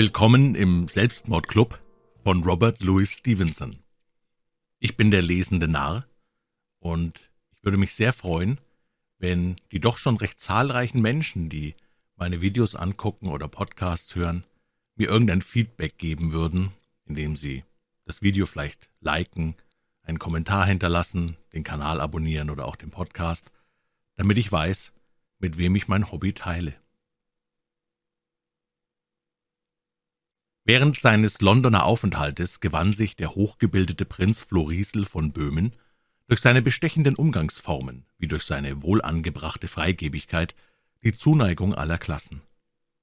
Willkommen im Selbstmordclub von Robert Louis Stevenson. Ich bin der lesende Narr und ich würde mich sehr freuen, wenn die doch schon recht zahlreichen Menschen, die meine Videos angucken oder Podcasts hören, mir irgendein Feedback geben würden, indem sie das Video vielleicht liken, einen Kommentar hinterlassen, den Kanal abonnieren oder auch den Podcast, damit ich weiß, mit wem ich mein Hobby teile. Während seines Londoner Aufenthaltes gewann sich der hochgebildete Prinz Florisel von Böhmen durch seine bestechenden Umgangsformen wie durch seine wohlangebrachte Freigebigkeit die Zuneigung aller Klassen.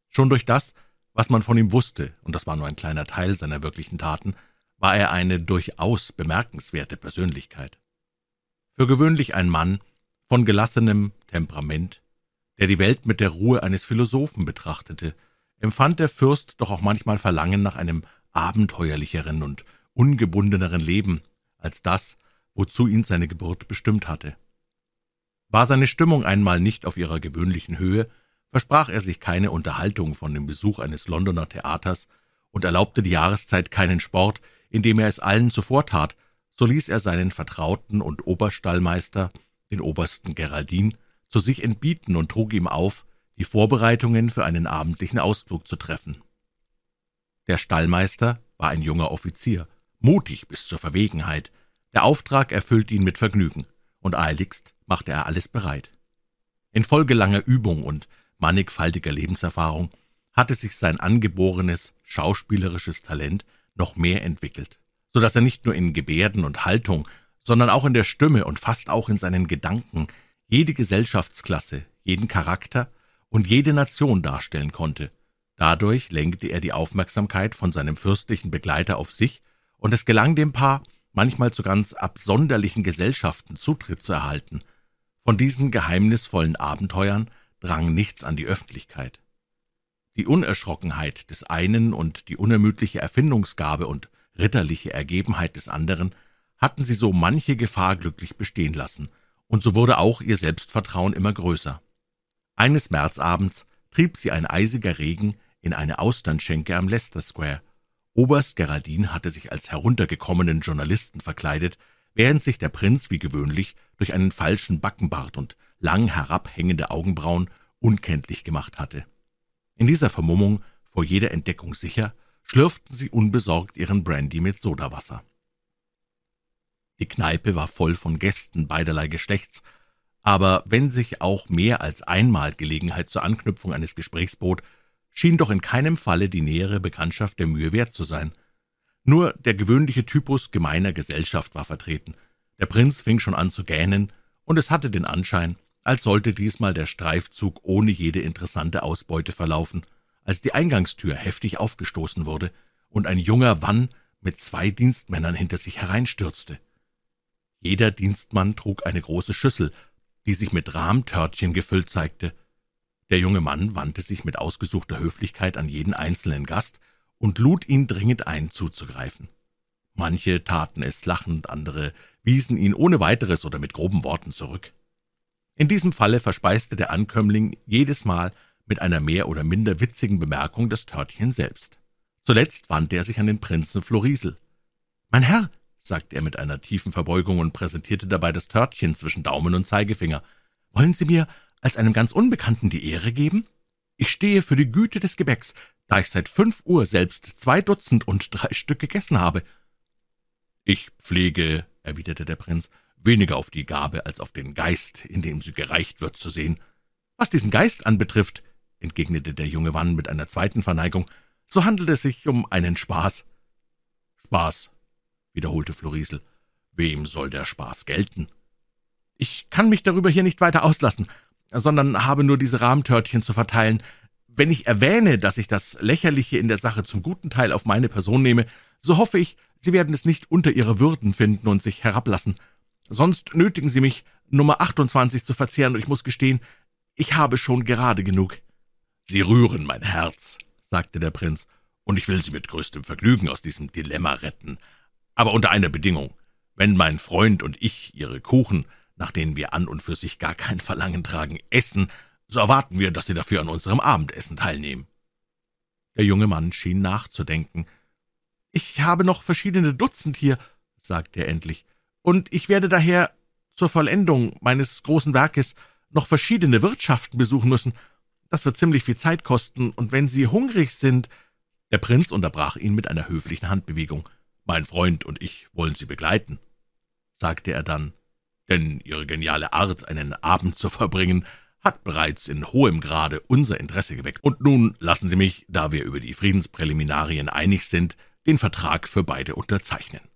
Schon durch das, was man von ihm wusste, und das war nur ein kleiner Teil seiner wirklichen Taten, war er eine durchaus bemerkenswerte Persönlichkeit. Für gewöhnlich ein Mann von gelassenem Temperament, der die Welt mit der Ruhe eines Philosophen betrachtete empfand der Fürst doch auch manchmal Verlangen nach einem abenteuerlicheren und ungebundeneren Leben als das, wozu ihn seine Geburt bestimmt hatte. War seine Stimmung einmal nicht auf ihrer gewöhnlichen Höhe, versprach er sich keine Unterhaltung von dem Besuch eines Londoner Theaters und erlaubte die Jahreszeit keinen Sport, indem er es allen zuvortat, so ließ er seinen Vertrauten und Oberstallmeister, den Obersten Geraldin, zu sich entbieten und trug ihm auf, die Vorbereitungen für einen abendlichen Ausflug zu treffen. Der Stallmeister war ein junger Offizier, mutig bis zur Verwegenheit. Der Auftrag erfüllte ihn mit Vergnügen, und eiligst machte er alles bereit. Infolge langer Übung und mannigfaltiger Lebenserfahrung hatte sich sein angeborenes schauspielerisches Talent noch mehr entwickelt, so dass er nicht nur in Gebärden und Haltung, sondern auch in der Stimme und fast auch in seinen Gedanken jede Gesellschaftsklasse, jeden Charakter und jede Nation darstellen konnte. Dadurch lenkte er die Aufmerksamkeit von seinem fürstlichen Begleiter auf sich, und es gelang dem Paar, manchmal zu ganz absonderlichen Gesellschaften Zutritt zu erhalten. Von diesen geheimnisvollen Abenteuern drang nichts an die Öffentlichkeit. Die Unerschrockenheit des einen und die unermüdliche Erfindungsgabe und ritterliche Ergebenheit des anderen hatten sie so manche Gefahr glücklich bestehen lassen, und so wurde auch ihr Selbstvertrauen immer größer. Eines Märzabends trieb sie ein eisiger Regen in eine Austernschenke am Leicester Square. Oberst Geraldin hatte sich als heruntergekommenen Journalisten verkleidet, während sich der Prinz wie gewöhnlich durch einen falschen Backenbart und lang herabhängende Augenbrauen unkenntlich gemacht hatte. In dieser Vermummung, vor jeder Entdeckung sicher, schlürften sie unbesorgt ihren Brandy mit Sodawasser. Die Kneipe war voll von Gästen beiderlei Geschlechts, aber wenn sich auch mehr als einmal Gelegenheit zur Anknüpfung eines Gesprächs bot, schien doch in keinem Falle die nähere Bekanntschaft der Mühe wert zu sein. Nur der gewöhnliche Typus gemeiner Gesellschaft war vertreten. Der Prinz fing schon an zu gähnen, und es hatte den Anschein, als sollte diesmal der Streifzug ohne jede interessante Ausbeute verlaufen, als die Eingangstür heftig aufgestoßen wurde und ein junger Wann mit zwei Dienstmännern hinter sich hereinstürzte. Jeder Dienstmann trug eine große Schüssel, die sich mit Rahmtörtchen gefüllt zeigte. Der junge Mann wandte sich mit ausgesuchter Höflichkeit an jeden einzelnen Gast und lud ihn dringend ein, zuzugreifen. Manche taten es lachend, andere wiesen ihn ohne weiteres oder mit groben Worten zurück. In diesem Falle verspeiste der Ankömmling jedes Mal mit einer mehr oder minder witzigen Bemerkung das Törtchen selbst. Zuletzt wandte er sich an den Prinzen Florisel. »Mein Herr«, sagte er mit einer tiefen Verbeugung und präsentierte dabei das Törtchen zwischen Daumen und Zeigefinger. »Wollen Sie mir als einem ganz Unbekannten die Ehre geben? Ich stehe für die Güte des Gebäcks, da ich seit fünf Uhr selbst zwei Dutzend und drei Stück gegessen habe.« »Ich pflege«, erwiderte der Prinz, »weniger auf die Gabe als auf den Geist, in dem sie gereicht wird, zu sehen. Was diesen Geist anbetrifft«, entgegnete der junge Mann mit einer zweiten Verneigung, »so handelt es sich um einen Spaß.« »Spaß«, wiederholte Florisel. Wem soll der Spaß gelten? Ich kann mich darüber hier nicht weiter auslassen, sondern habe nur diese Rahmtörtchen zu verteilen. Wenn ich erwähne, dass ich das Lächerliche in der Sache zum guten Teil auf meine Person nehme, so hoffe ich, Sie werden es nicht unter Ihre Würden finden und sich herablassen. Sonst nötigen Sie mich, Nummer 28 zu verzehren, und ich muss gestehen, ich habe schon gerade genug. Sie rühren mein Herz, sagte der Prinz, und ich will Sie mit größtem Vergnügen aus diesem Dilemma retten aber unter einer Bedingung. Wenn mein Freund und ich Ihre Kuchen, nach denen wir an und für sich gar kein Verlangen tragen, essen, so erwarten wir, dass Sie dafür an unserem Abendessen teilnehmen. Der junge Mann schien nachzudenken. »Ich habe noch verschiedene Dutzend hier«, sagte er endlich, »und ich werde daher zur Vollendung meines großen Werkes noch verschiedene Wirtschaften besuchen müssen. Das wird ziemlich viel Zeit kosten, und wenn Sie hungrig sind...« Der Prinz unterbrach ihn mit einer höflichen Handbewegung. »Mein Freund und ich wollen Sie begleiten«, sagte er dann, »denn Ihre geniale Art, einen Abend zu verbringen, hat bereits in hohem Grade unser Interesse geweckt. Und nun lassen Sie mich, da wir über die Friedenspräliminarien einig sind, den Vertrag für beide unterzeichnen.«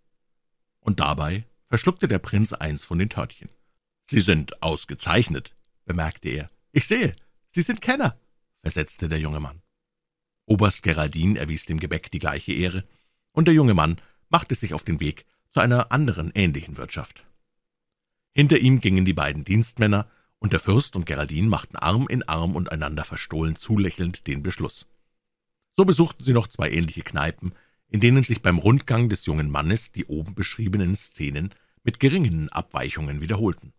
Und dabei verschluckte der Prinz eins von den Törtchen. »Sie sind ausgezeichnet«, bemerkte er. »Ich sehe, Sie sind Kenner«, versetzte der junge Mann. Oberst Geraldin erwies dem Gebäck die gleiche Ehre, und der junge Mann machte sich auf den Weg zu einer anderen ähnlichen Wirtschaft. Hinter ihm gingen die beiden Dienstmänner, und der Fürst und Geraldin machten Arm in Arm und einander verstohlen zulächelnd den Beschluss. So besuchten sie noch zwei ähnliche Kneipen, in denen sich beim Rundgang des jungen Mannes die oben beschriebenen Szenen mit geringen Abweichungen wiederholten.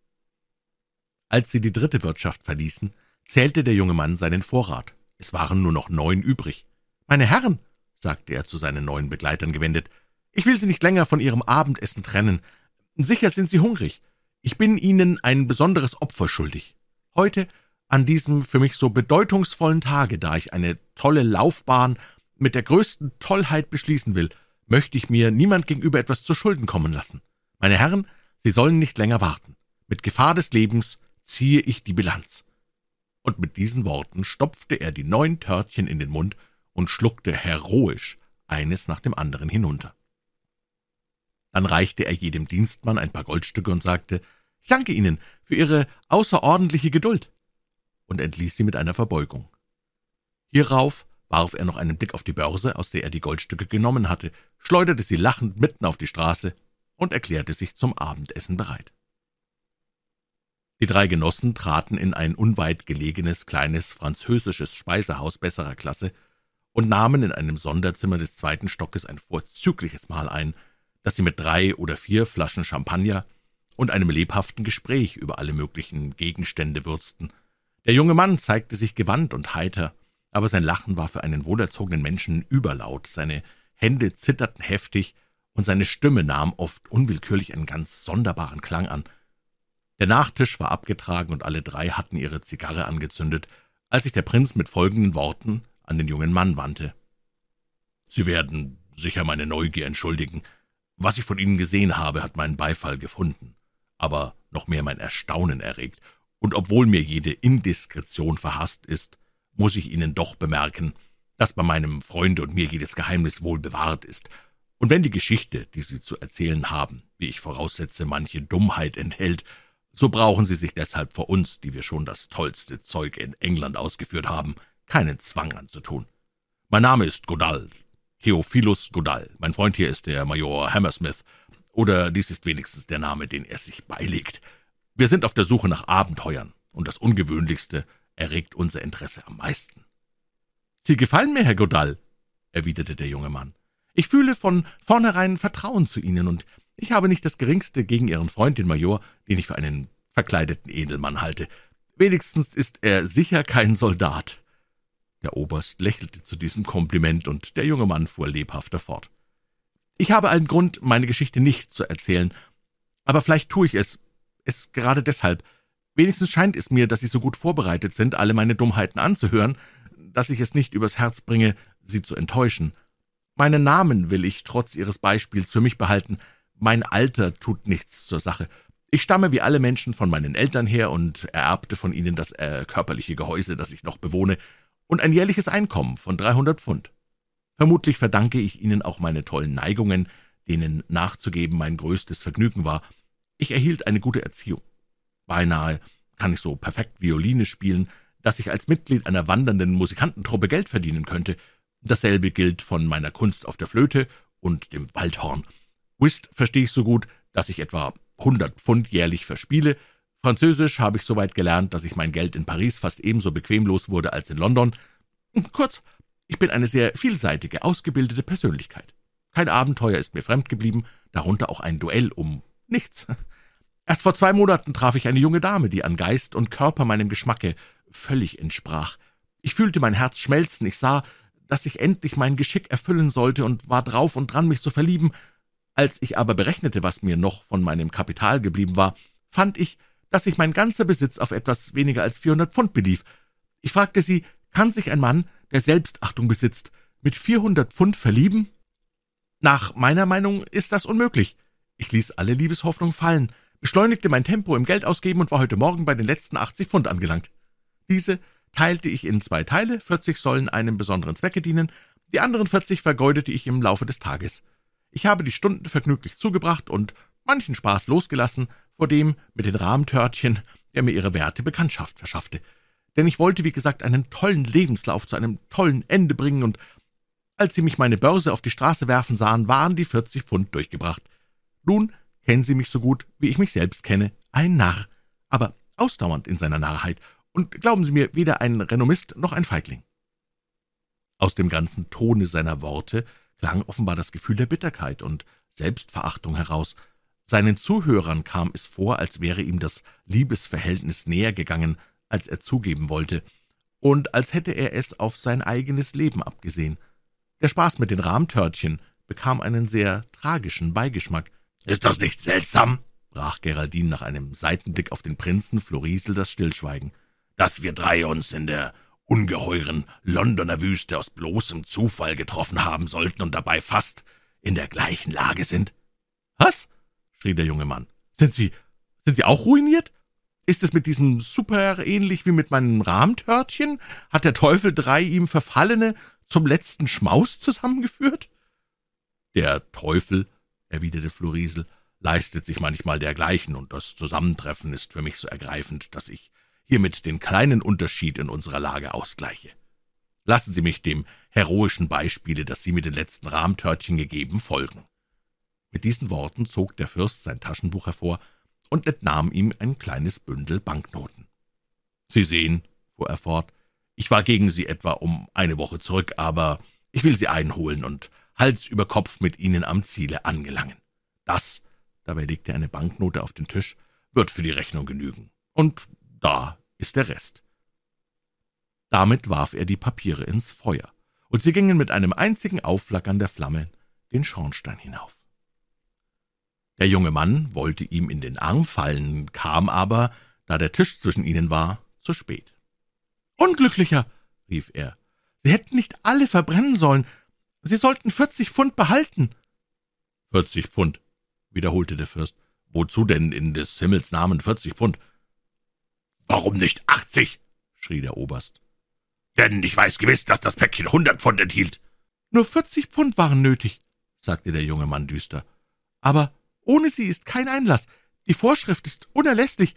Als sie die dritte Wirtschaft verließen, zählte der junge Mann seinen Vorrat. Es waren nur noch neun übrig. »Meine Herren«, sagte er zu seinen neuen Begleitern gewendet, »ich will Sie nicht länger von Ihrem Abendessen trennen. Sicher sind Sie hungrig. Ich bin Ihnen ein besonderes Opfer schuldig. Heute, an diesem für mich so bedeutungsvollen Tage, da ich eine tolle Laufbahn mit der größten Tollheit beschließen will, möchte ich mir niemand gegenüber etwas zu Schulden kommen lassen. Meine Herren, Sie sollen nicht länger warten. Mit Gefahr des Lebens ziehe ich die Bilanz.« Und mit diesen Worten stopfte er die neun Törtchen in den Mund und schluckte heroisch eines nach dem anderen hinunter. Dann reichte er jedem Dienstmann ein paar Goldstücke und sagte, »Ich danke Ihnen für Ihre außerordentliche Geduld«, und entließ sie mit einer Verbeugung. Hierauf warf er noch einen Blick auf die Börse, aus der er die Goldstücke genommen hatte, schleuderte sie lachend mitten auf die Straße und erklärte sich zum Abendessen bereit. Die drei Genossen traten in ein unweit gelegenes kleines französisches Speisehaus besserer Klasse und nahmen in einem Sonderzimmer des zweiten Stockes ein vorzügliches Mahl ein, das sie mit drei oder vier Flaschen Champagner und einem lebhaften Gespräch über alle möglichen Gegenstände würzten. Der junge Mann zeigte sich gewandt und heiter, aber sein Lachen war für einen wohlerzogenen Menschen überlaut, seine Hände zitterten heftig, und seine Stimme nahm oft unwillkürlich einen ganz sonderbaren Klang an. Der Nachtisch war abgetragen, und alle drei hatten ihre Zigarre angezündet, als sich der Prinz mit folgenden Worten an den jungen Mann wandte. »Sie werden sicher meine Neugier entschuldigen. Was ich von Ihnen gesehen habe, hat meinen Beifall gefunden, aber noch mehr mein Erstaunen erregt, und obwohl mir jede Indiskretion verhasst ist, muss ich Ihnen doch bemerken, dass bei meinem Freunde und mir jedes Geheimnis wohl bewahrt ist, und wenn die Geschichte, die Sie zu erzählen haben, wie ich voraussetze, manche Dummheit enthält, so brauchen Sie sich deshalb vor uns, die wir schon das tollste Zeug in England ausgeführt haben, keinen Zwang anzutun. Mein Name ist Godall, Theophilus Godall. Mein Freund hier ist der Major Hammersmith, oder dies ist wenigstens der Name, den er sich beilegt. Wir sind auf der Suche nach Abenteuern, und das Ungewöhnlichste erregt unser Interesse am meisten. »Sie gefallen mir, Herr Godall«, erwiderte der junge Mann. »Ich fühle von vornherein Vertrauen zu Ihnen, und ich habe nicht das Geringste gegen Ihren Freund, den Major, den ich für einen verkleideten Edelmann halte. Wenigstens ist er sicher kein Soldat.« Der Oberst lächelte zu diesem Kompliment, und der junge Mann fuhr lebhafter fort. »Ich habe allen Grund, meine Geschichte nicht zu erzählen, aber vielleicht tue ich es, es gerade deshalb. Wenigstens scheint es mir, dass Sie so gut vorbereitet sind, alle meine Dummheiten anzuhören, dass ich es nicht übers Herz bringe, Sie zu enttäuschen. Meinen Namen will ich trotz Ihres Beispiels für mich behalten. Mein Alter tut nichts zur Sache. Ich stamme wie alle Menschen von meinen Eltern her und ererbte von ihnen das äh, körperliche Gehäuse, das ich noch bewohne, und ein jährliches Einkommen von 300 Pfund. Vermutlich verdanke ich Ihnen auch meine tollen Neigungen, denen nachzugeben mein größtes Vergnügen war. Ich erhielt eine gute Erziehung. Beinahe kann ich so perfekt Violine spielen, dass ich als Mitglied einer wandernden Musikantentruppe Geld verdienen könnte. Dasselbe gilt von meiner Kunst auf der Flöte und dem Waldhorn. Whist verstehe ich so gut, dass ich etwa 100 Pfund jährlich verspiele, Französisch habe ich so weit gelernt, dass ich mein Geld in Paris fast ebenso bequem los wurde als in London. Kurz, ich bin eine sehr vielseitige, ausgebildete Persönlichkeit. Kein Abenteuer ist mir fremd geblieben, darunter auch ein Duell um nichts. Erst vor zwei Monaten traf ich eine junge Dame, die an Geist und Körper meinem Geschmacke völlig entsprach. Ich fühlte mein Herz schmelzen, ich sah, dass ich endlich mein Geschick erfüllen sollte und war drauf und dran, mich zu verlieben. Als ich aber berechnete, was mir noch von meinem Kapital geblieben war, fand ich, dass sich mein ganzer Besitz auf etwas weniger als 400 Pfund belief. Ich fragte sie, kann sich ein Mann, der Selbstachtung besitzt, mit 400 Pfund verlieben? Nach meiner Meinung ist das unmöglich. Ich ließ alle Liebeshoffnung fallen, beschleunigte mein Tempo im Geldausgeben und war heute Morgen bei den letzten 80 Pfund angelangt. Diese teilte ich in zwei Teile, 40 sollen einem besonderen Zwecke dienen, die anderen 40 vergeudete ich im Laufe des Tages. Ich habe die Stunden vergnüglich zugebracht und manchen Spaß losgelassen vor dem mit den Rahmtörtchen, der mir ihre werte Bekanntschaft verschaffte. Denn ich wollte, wie gesagt, einen tollen Lebenslauf zu einem tollen Ende bringen, und als sie mich meine Börse auf die Straße werfen sahen, waren die 40 Pfund durchgebracht. Nun kennen Sie mich so gut, wie ich mich selbst kenne, ein Narr, aber ausdauernd in seiner Narrheit, und glauben Sie mir, weder ein Renommist noch ein Feigling. Aus dem ganzen Tone seiner Worte klang offenbar das Gefühl der Bitterkeit und Selbstverachtung heraus. Seinen Zuhörern kam es vor, als wäre ihm das Liebesverhältnis näher gegangen, als er zugeben wollte, und als hätte er es auf sein eigenes Leben abgesehen. Der Spaß mit den Rahmtörtchen bekam einen sehr tragischen Beigeschmack. »Ist das nicht seltsam?« brach Geraldine nach einem Seitenblick auf den Prinzen Florisel das Stillschweigen dass wir drei uns in der ungeheuren Londoner Wüste aus bloßem Zufall getroffen haben sollten und dabei fast in der gleichen Lage sind. Was? Schrie der junge Mann. Sind Sie, sind Sie auch ruiniert? Ist es mit diesem Super ähnlich wie mit meinem Rahmtörtchen? Hat der Teufel drei ihm Verfallene zum letzten Schmaus zusammengeführt? Der Teufel, erwiderte Florisel, leistet sich manchmal dergleichen, und das Zusammentreffen ist für mich so ergreifend, dass ich hiermit den kleinen Unterschied in unserer Lage ausgleiche. Lassen Sie mich dem heroischen Beispiele, das Sie mit den letzten Rahmtörtchen gegeben, folgen. Mit diesen Worten zog der Fürst sein Taschenbuch hervor und entnahm ihm ein kleines Bündel Banknoten. Sie sehen, fuhr er fort, ich war gegen Sie etwa um eine Woche zurück, aber ich will Sie einholen und Hals über Kopf mit Ihnen am Ziele angelangen. Das, dabei legte er eine Banknote auf den Tisch, wird für die Rechnung genügen. Und da ist der Rest. Damit warf er die Papiere ins Feuer, und sie gingen mit einem einzigen Aufflackern der Flamme den Schornstein hinauf. Der junge Mann wollte ihm in den Arm fallen, kam aber, da der Tisch zwischen ihnen war, zu spät. Unglücklicher, rief er, Sie hätten nicht alle verbrennen sollen, Sie sollten vierzig Pfund behalten. Vierzig Pfund, wiederholte der Fürst. Wozu denn in des Himmels Namen vierzig Pfund? »Warum nicht achtzig?« schrie der Oberst. »Denn ich weiß gewiss, dass das Päckchen hundert Pfund enthielt.« »Nur vierzig Pfund waren nötig«, sagte der junge Mann düster. »Aber ohne sie ist kein Einlass. Die Vorschrift ist unerlässlich.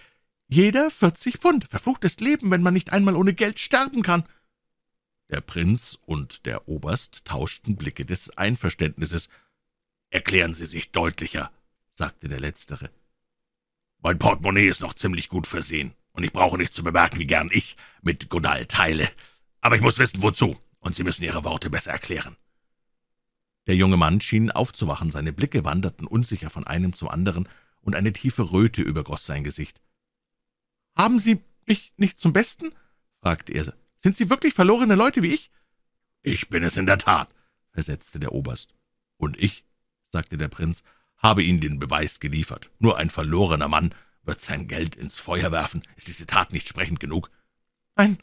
Jeder vierzig Pfund. Verfluchtes Leben, wenn man nicht einmal ohne Geld sterben kann.« Der Prinz und der Oberst tauschten Blicke des Einverständnisses. »Erklären Sie sich deutlicher«, sagte der Letztere. »Mein Portemonnaie ist noch ziemlich gut versehen und ich brauche nicht zu bemerken, wie gern ich mit Godal teile. Aber ich muss wissen, wozu, und Sie müssen Ihre Worte besser erklären.« Der junge Mann schien aufzuwachen, seine Blicke wanderten unsicher von einem zum anderen, und eine tiefe Röte übergoß sein Gesicht. »Haben Sie mich nicht zum Besten?« fragte er. »Sind Sie wirklich verlorene Leute wie ich?« »Ich bin es in der Tat«, versetzte der Oberst. »Und ich«, sagte der Prinz, »habe Ihnen den Beweis geliefert. Nur ein verlorener Mann wird sein Geld ins Feuer werfen. Ist diese Tat nicht sprechend genug? Ein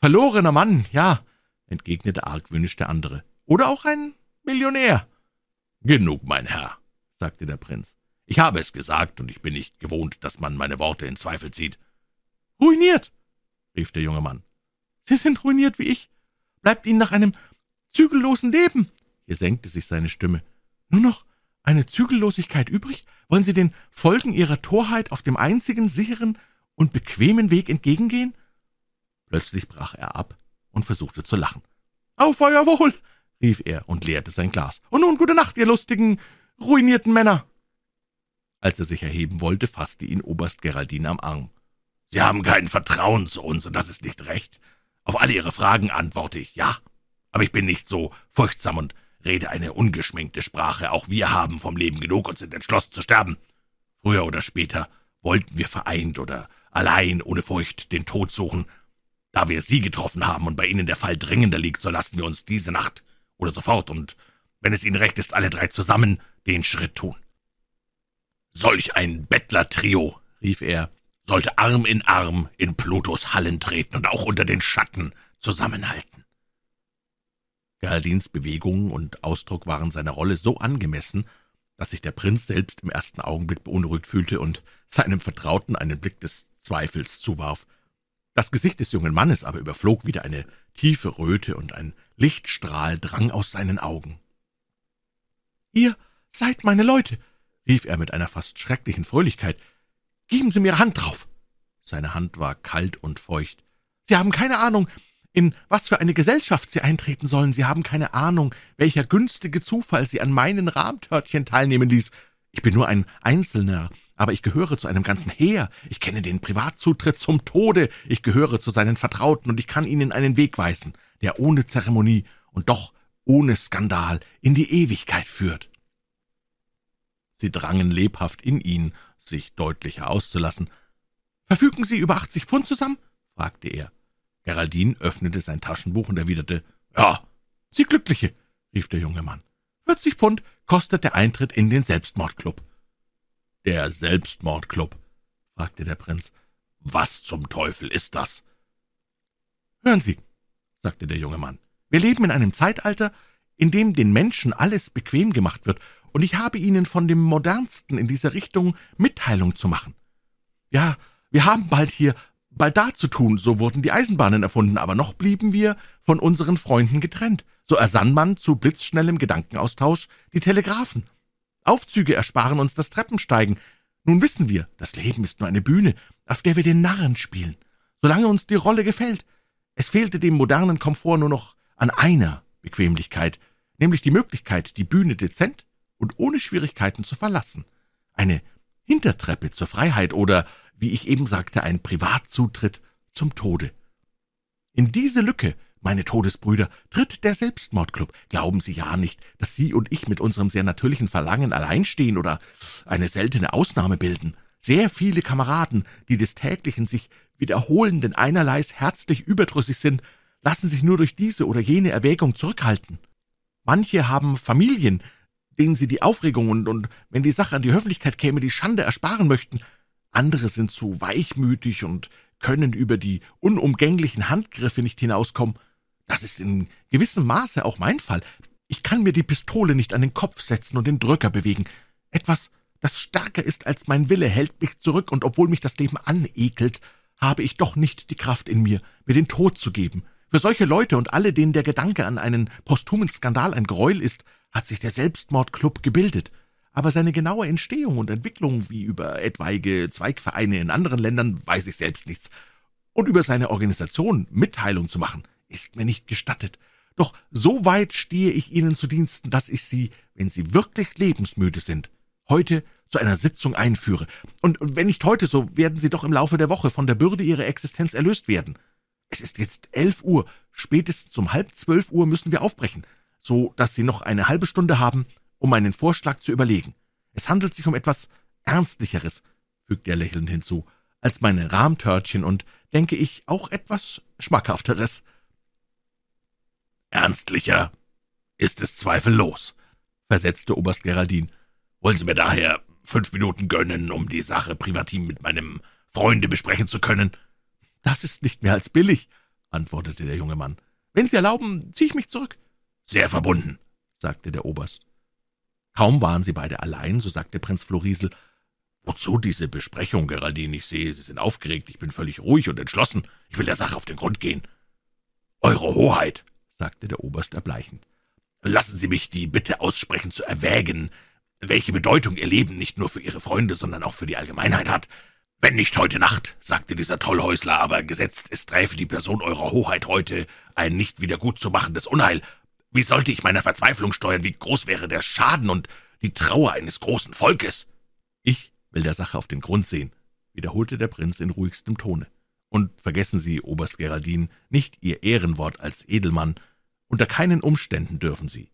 verlorener Mann, ja, entgegnete argwöhnisch der andere. Oder auch ein Millionär. Genug, mein Herr, sagte der Prinz. Ich habe es gesagt, und ich bin nicht gewohnt, dass man meine Worte in Zweifel zieht. Ruiniert, rief der junge Mann. Sie sind ruiniert wie ich. Bleibt Ihnen nach einem zügellosen Leben. Hier senkte sich seine Stimme. Nur noch eine Zügellosigkeit übrig? Wollen Sie den Folgen Ihrer Torheit auf dem einzigen sicheren und bequemen Weg entgegengehen? Plötzlich brach er ab und versuchte zu lachen. Auf euer Wohl! Rief er und leerte sein Glas. Und nun gute Nacht, ihr lustigen, ruinierten Männer! Als er sich erheben wollte, fasste ihn Oberst Geraldine am Arm. Sie haben kein Vertrauen zu uns, und das ist nicht recht. Auf alle Ihre Fragen antworte ich ja. Aber ich bin nicht so furchtsam und rede eine ungeschminkte Sprache. Auch wir haben vom Leben genug und sind entschlossen zu sterben. Früher oder später wollten wir vereint oder allein ohne Furcht den Tod suchen. Da wir Sie getroffen haben und bei Ihnen der Fall dringender liegt, so lassen wir uns diese Nacht oder sofort und, wenn es Ihnen recht ist, alle drei zusammen den Schritt tun. Solch ein Bettlertrio, rief er, sollte Arm in Arm in Plutos Hallen treten und auch unter den Schatten zusammenhalten. Geraldins Bewegungen und Ausdruck waren seiner Rolle so angemessen, dass sich der Prinz selbst im ersten Augenblick beunruhigt fühlte und seinem Vertrauten einen Blick des Zweifels zuwarf. Das Gesicht des jungen Mannes aber überflog wieder eine tiefe Röte, und ein Lichtstrahl drang aus seinen Augen. »Ihr seid meine Leute«, rief er mit einer fast schrecklichen Fröhlichkeit. »Geben Sie mir Hand drauf!« Seine Hand war kalt und feucht. »Sie haben keine Ahnung, in was für eine Gesellschaft Sie eintreten sollen. Sie haben keine Ahnung, welcher günstige Zufall Sie an meinen Rahmtörtchen teilnehmen ließ. Ich bin nur ein Einzelner, aber ich gehöre zu einem ganzen Heer. Ich kenne den Privatzutritt zum Tode. Ich gehöre zu seinen Vertrauten und ich kann Ihnen einen Weg weisen, der ohne Zeremonie und doch ohne Skandal in die Ewigkeit führt.« Sie drangen lebhaft in ihn, sich deutlicher auszulassen. »Verfügen Sie über achtzig Pfund zusammen?« fragte er. Geraldine öffnete sein Taschenbuch und erwiderte, »Ja, Sie Glückliche«, rief der junge Mann. »Vierzig Pfund kostet der Eintritt in den Selbstmordclub.« »Der Selbstmordclub?« fragte der Prinz. »Was zum Teufel ist das?« »Hören Sie«, sagte der junge Mann, »wir leben in einem Zeitalter, in dem den Menschen alles bequem gemacht wird, und ich habe Ihnen von dem Modernsten in dieser Richtung Mitteilung zu machen. Ja, wir haben bald hier bald da zu tun, so wurden die Eisenbahnen erfunden, aber noch blieben wir von unseren Freunden getrennt. So ersann man zu blitzschnellem Gedankenaustausch die Telegraphen. Aufzüge ersparen uns das Treppensteigen. Nun wissen wir, das Leben ist nur eine Bühne, auf der wir den Narren spielen, solange uns die Rolle gefällt. Es fehlte dem modernen Komfort nur noch an einer Bequemlichkeit, nämlich die Möglichkeit, die Bühne dezent und ohne Schwierigkeiten zu verlassen. Eine Hintertreppe zur Freiheit oder wie ich eben sagte, ein Privatzutritt zum Tode. In diese Lücke, meine Todesbrüder, tritt der Selbstmordclub. Glauben Sie ja nicht, dass Sie und ich mit unserem sehr natürlichen Verlangen allein stehen oder eine seltene Ausnahme bilden. Sehr viele Kameraden, die des täglichen sich wiederholenden Einerleis herzlich überdrüssig sind, lassen sich nur durch diese oder jene Erwägung zurückhalten. Manche haben Familien, denen sie die Aufregung und, und wenn die Sache an die Öffentlichkeit käme, die Schande ersparen möchten andere sind zu weichmütig und können über die unumgänglichen Handgriffe nicht hinauskommen. Das ist in gewissem Maße auch mein Fall. Ich kann mir die Pistole nicht an den Kopf setzen und den Drücker bewegen. Etwas, das stärker ist als mein Wille, hält mich zurück, und obwohl mich das Leben anekelt, habe ich doch nicht die Kraft in mir, mir den Tod zu geben. Für solche Leute und alle, denen der Gedanke an einen posthumen Skandal ein Gräuel ist, hat sich der Selbstmordclub gebildet aber seine genaue Entstehung und Entwicklung, wie über etwaige Zweigvereine in anderen Ländern, weiß ich selbst nichts. Und über seine Organisation Mitteilung zu machen, ist mir nicht gestattet. Doch so weit stehe ich Ihnen zu Diensten, dass ich Sie, wenn Sie wirklich lebensmüde sind, heute zu einer Sitzung einführe. Und wenn nicht heute, so werden Sie doch im Laufe der Woche von der Bürde Ihrer Existenz erlöst werden. Es ist jetzt elf Uhr, spätestens um halb zwölf Uhr müssen wir aufbrechen, so dass Sie noch eine halbe Stunde haben, um meinen Vorschlag zu überlegen. Es handelt sich um etwas Ernstlicheres, fügte er lächelnd hinzu, als meine Rahmtörtchen und, denke ich, auch etwas Schmackhafteres. Ernstlicher ist es zweifellos, versetzte Oberst Geraldin. Wollen Sie mir daher fünf Minuten gönnen, um die Sache privatim mit meinem Freunde besprechen zu können? Das ist nicht mehr als billig, antwortete der junge Mann. Wenn Sie erlauben, ziehe ich mich zurück. Sehr verbunden, sagte der Oberst. Kaum waren sie beide allein, so sagte Prinz Florisel, »Wozu diese Besprechung, Geraldine? Ich sehe, Sie sind aufgeregt, ich bin völlig ruhig und entschlossen. Ich will der Sache auf den Grund gehen.« »Eure Hoheit«, sagte der Oberst erbleichend, »lassen Sie mich die Bitte aussprechen, zu erwägen, welche Bedeutung Ihr Leben nicht nur für Ihre Freunde, sondern auch für die Allgemeinheit hat. Wenn nicht heute Nacht, sagte dieser Tollhäusler, aber gesetzt, es träfe die Person Eurer Hoheit heute ein nicht wieder gut zu machendes Unheil, wie sollte ich meiner Verzweiflung steuern? Wie groß wäre der Schaden und die Trauer eines großen Volkes? Ich will der Sache auf den Grund sehen, wiederholte der Prinz in ruhigstem Tone. Und vergessen Sie, Oberst Geraldin, nicht Ihr Ehrenwort als Edelmann. Unter keinen Umständen dürfen Sie,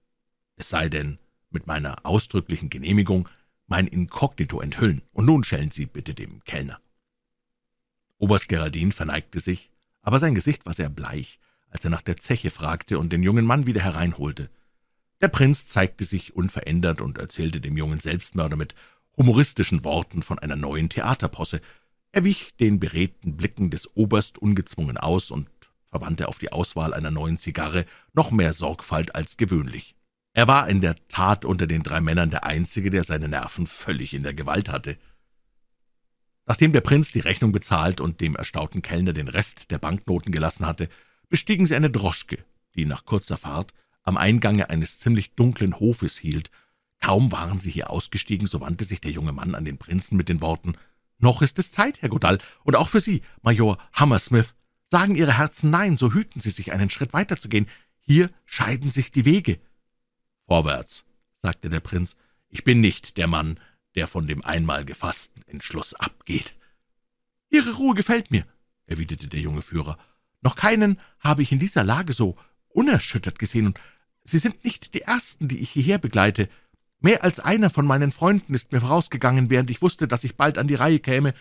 es sei denn, mit meiner ausdrücklichen Genehmigung, mein Inkognito enthüllen. Und nun schellen Sie bitte dem Kellner. Oberst Geraldin verneigte sich, aber sein Gesicht war sehr bleich, als er nach der Zeche fragte und den jungen Mann wieder hereinholte. Der Prinz zeigte sich unverändert und erzählte dem jungen Selbstmörder mit humoristischen Worten von einer neuen Theaterposse. Er wich den beredten Blicken des Oberst ungezwungen aus und verwandte auf die Auswahl einer neuen Zigarre noch mehr Sorgfalt als gewöhnlich. Er war in der Tat unter den drei Männern der Einzige, der seine Nerven völlig in der Gewalt hatte. Nachdem der Prinz die Rechnung bezahlt und dem erstaunten Kellner den Rest der Banknoten gelassen hatte, bestiegen sie eine Droschke, die nach kurzer Fahrt am Eingange eines ziemlich dunklen Hofes hielt. Kaum waren sie hier ausgestiegen, so wandte sich der junge Mann an den Prinzen mit den Worten »Noch ist es Zeit, Herr Godall, und auch für Sie, Major Hammersmith. Sagen Ihre Herzen Nein, so hüten Sie sich, einen Schritt weiterzugehen. Hier scheiden sich die Wege.« »Vorwärts«, sagte der Prinz, »ich bin nicht der Mann, der von dem einmal gefassten Entschluss abgeht.« »Ihre Ruhe gefällt mir«, erwiderte der junge Führer. »Noch keinen habe ich in dieser Lage so unerschüttert gesehen, und Sie sind nicht die Ersten, die ich hierher begleite. Mehr als einer von meinen Freunden ist mir vorausgegangen, während ich wusste, dass ich bald an die Reihe käme,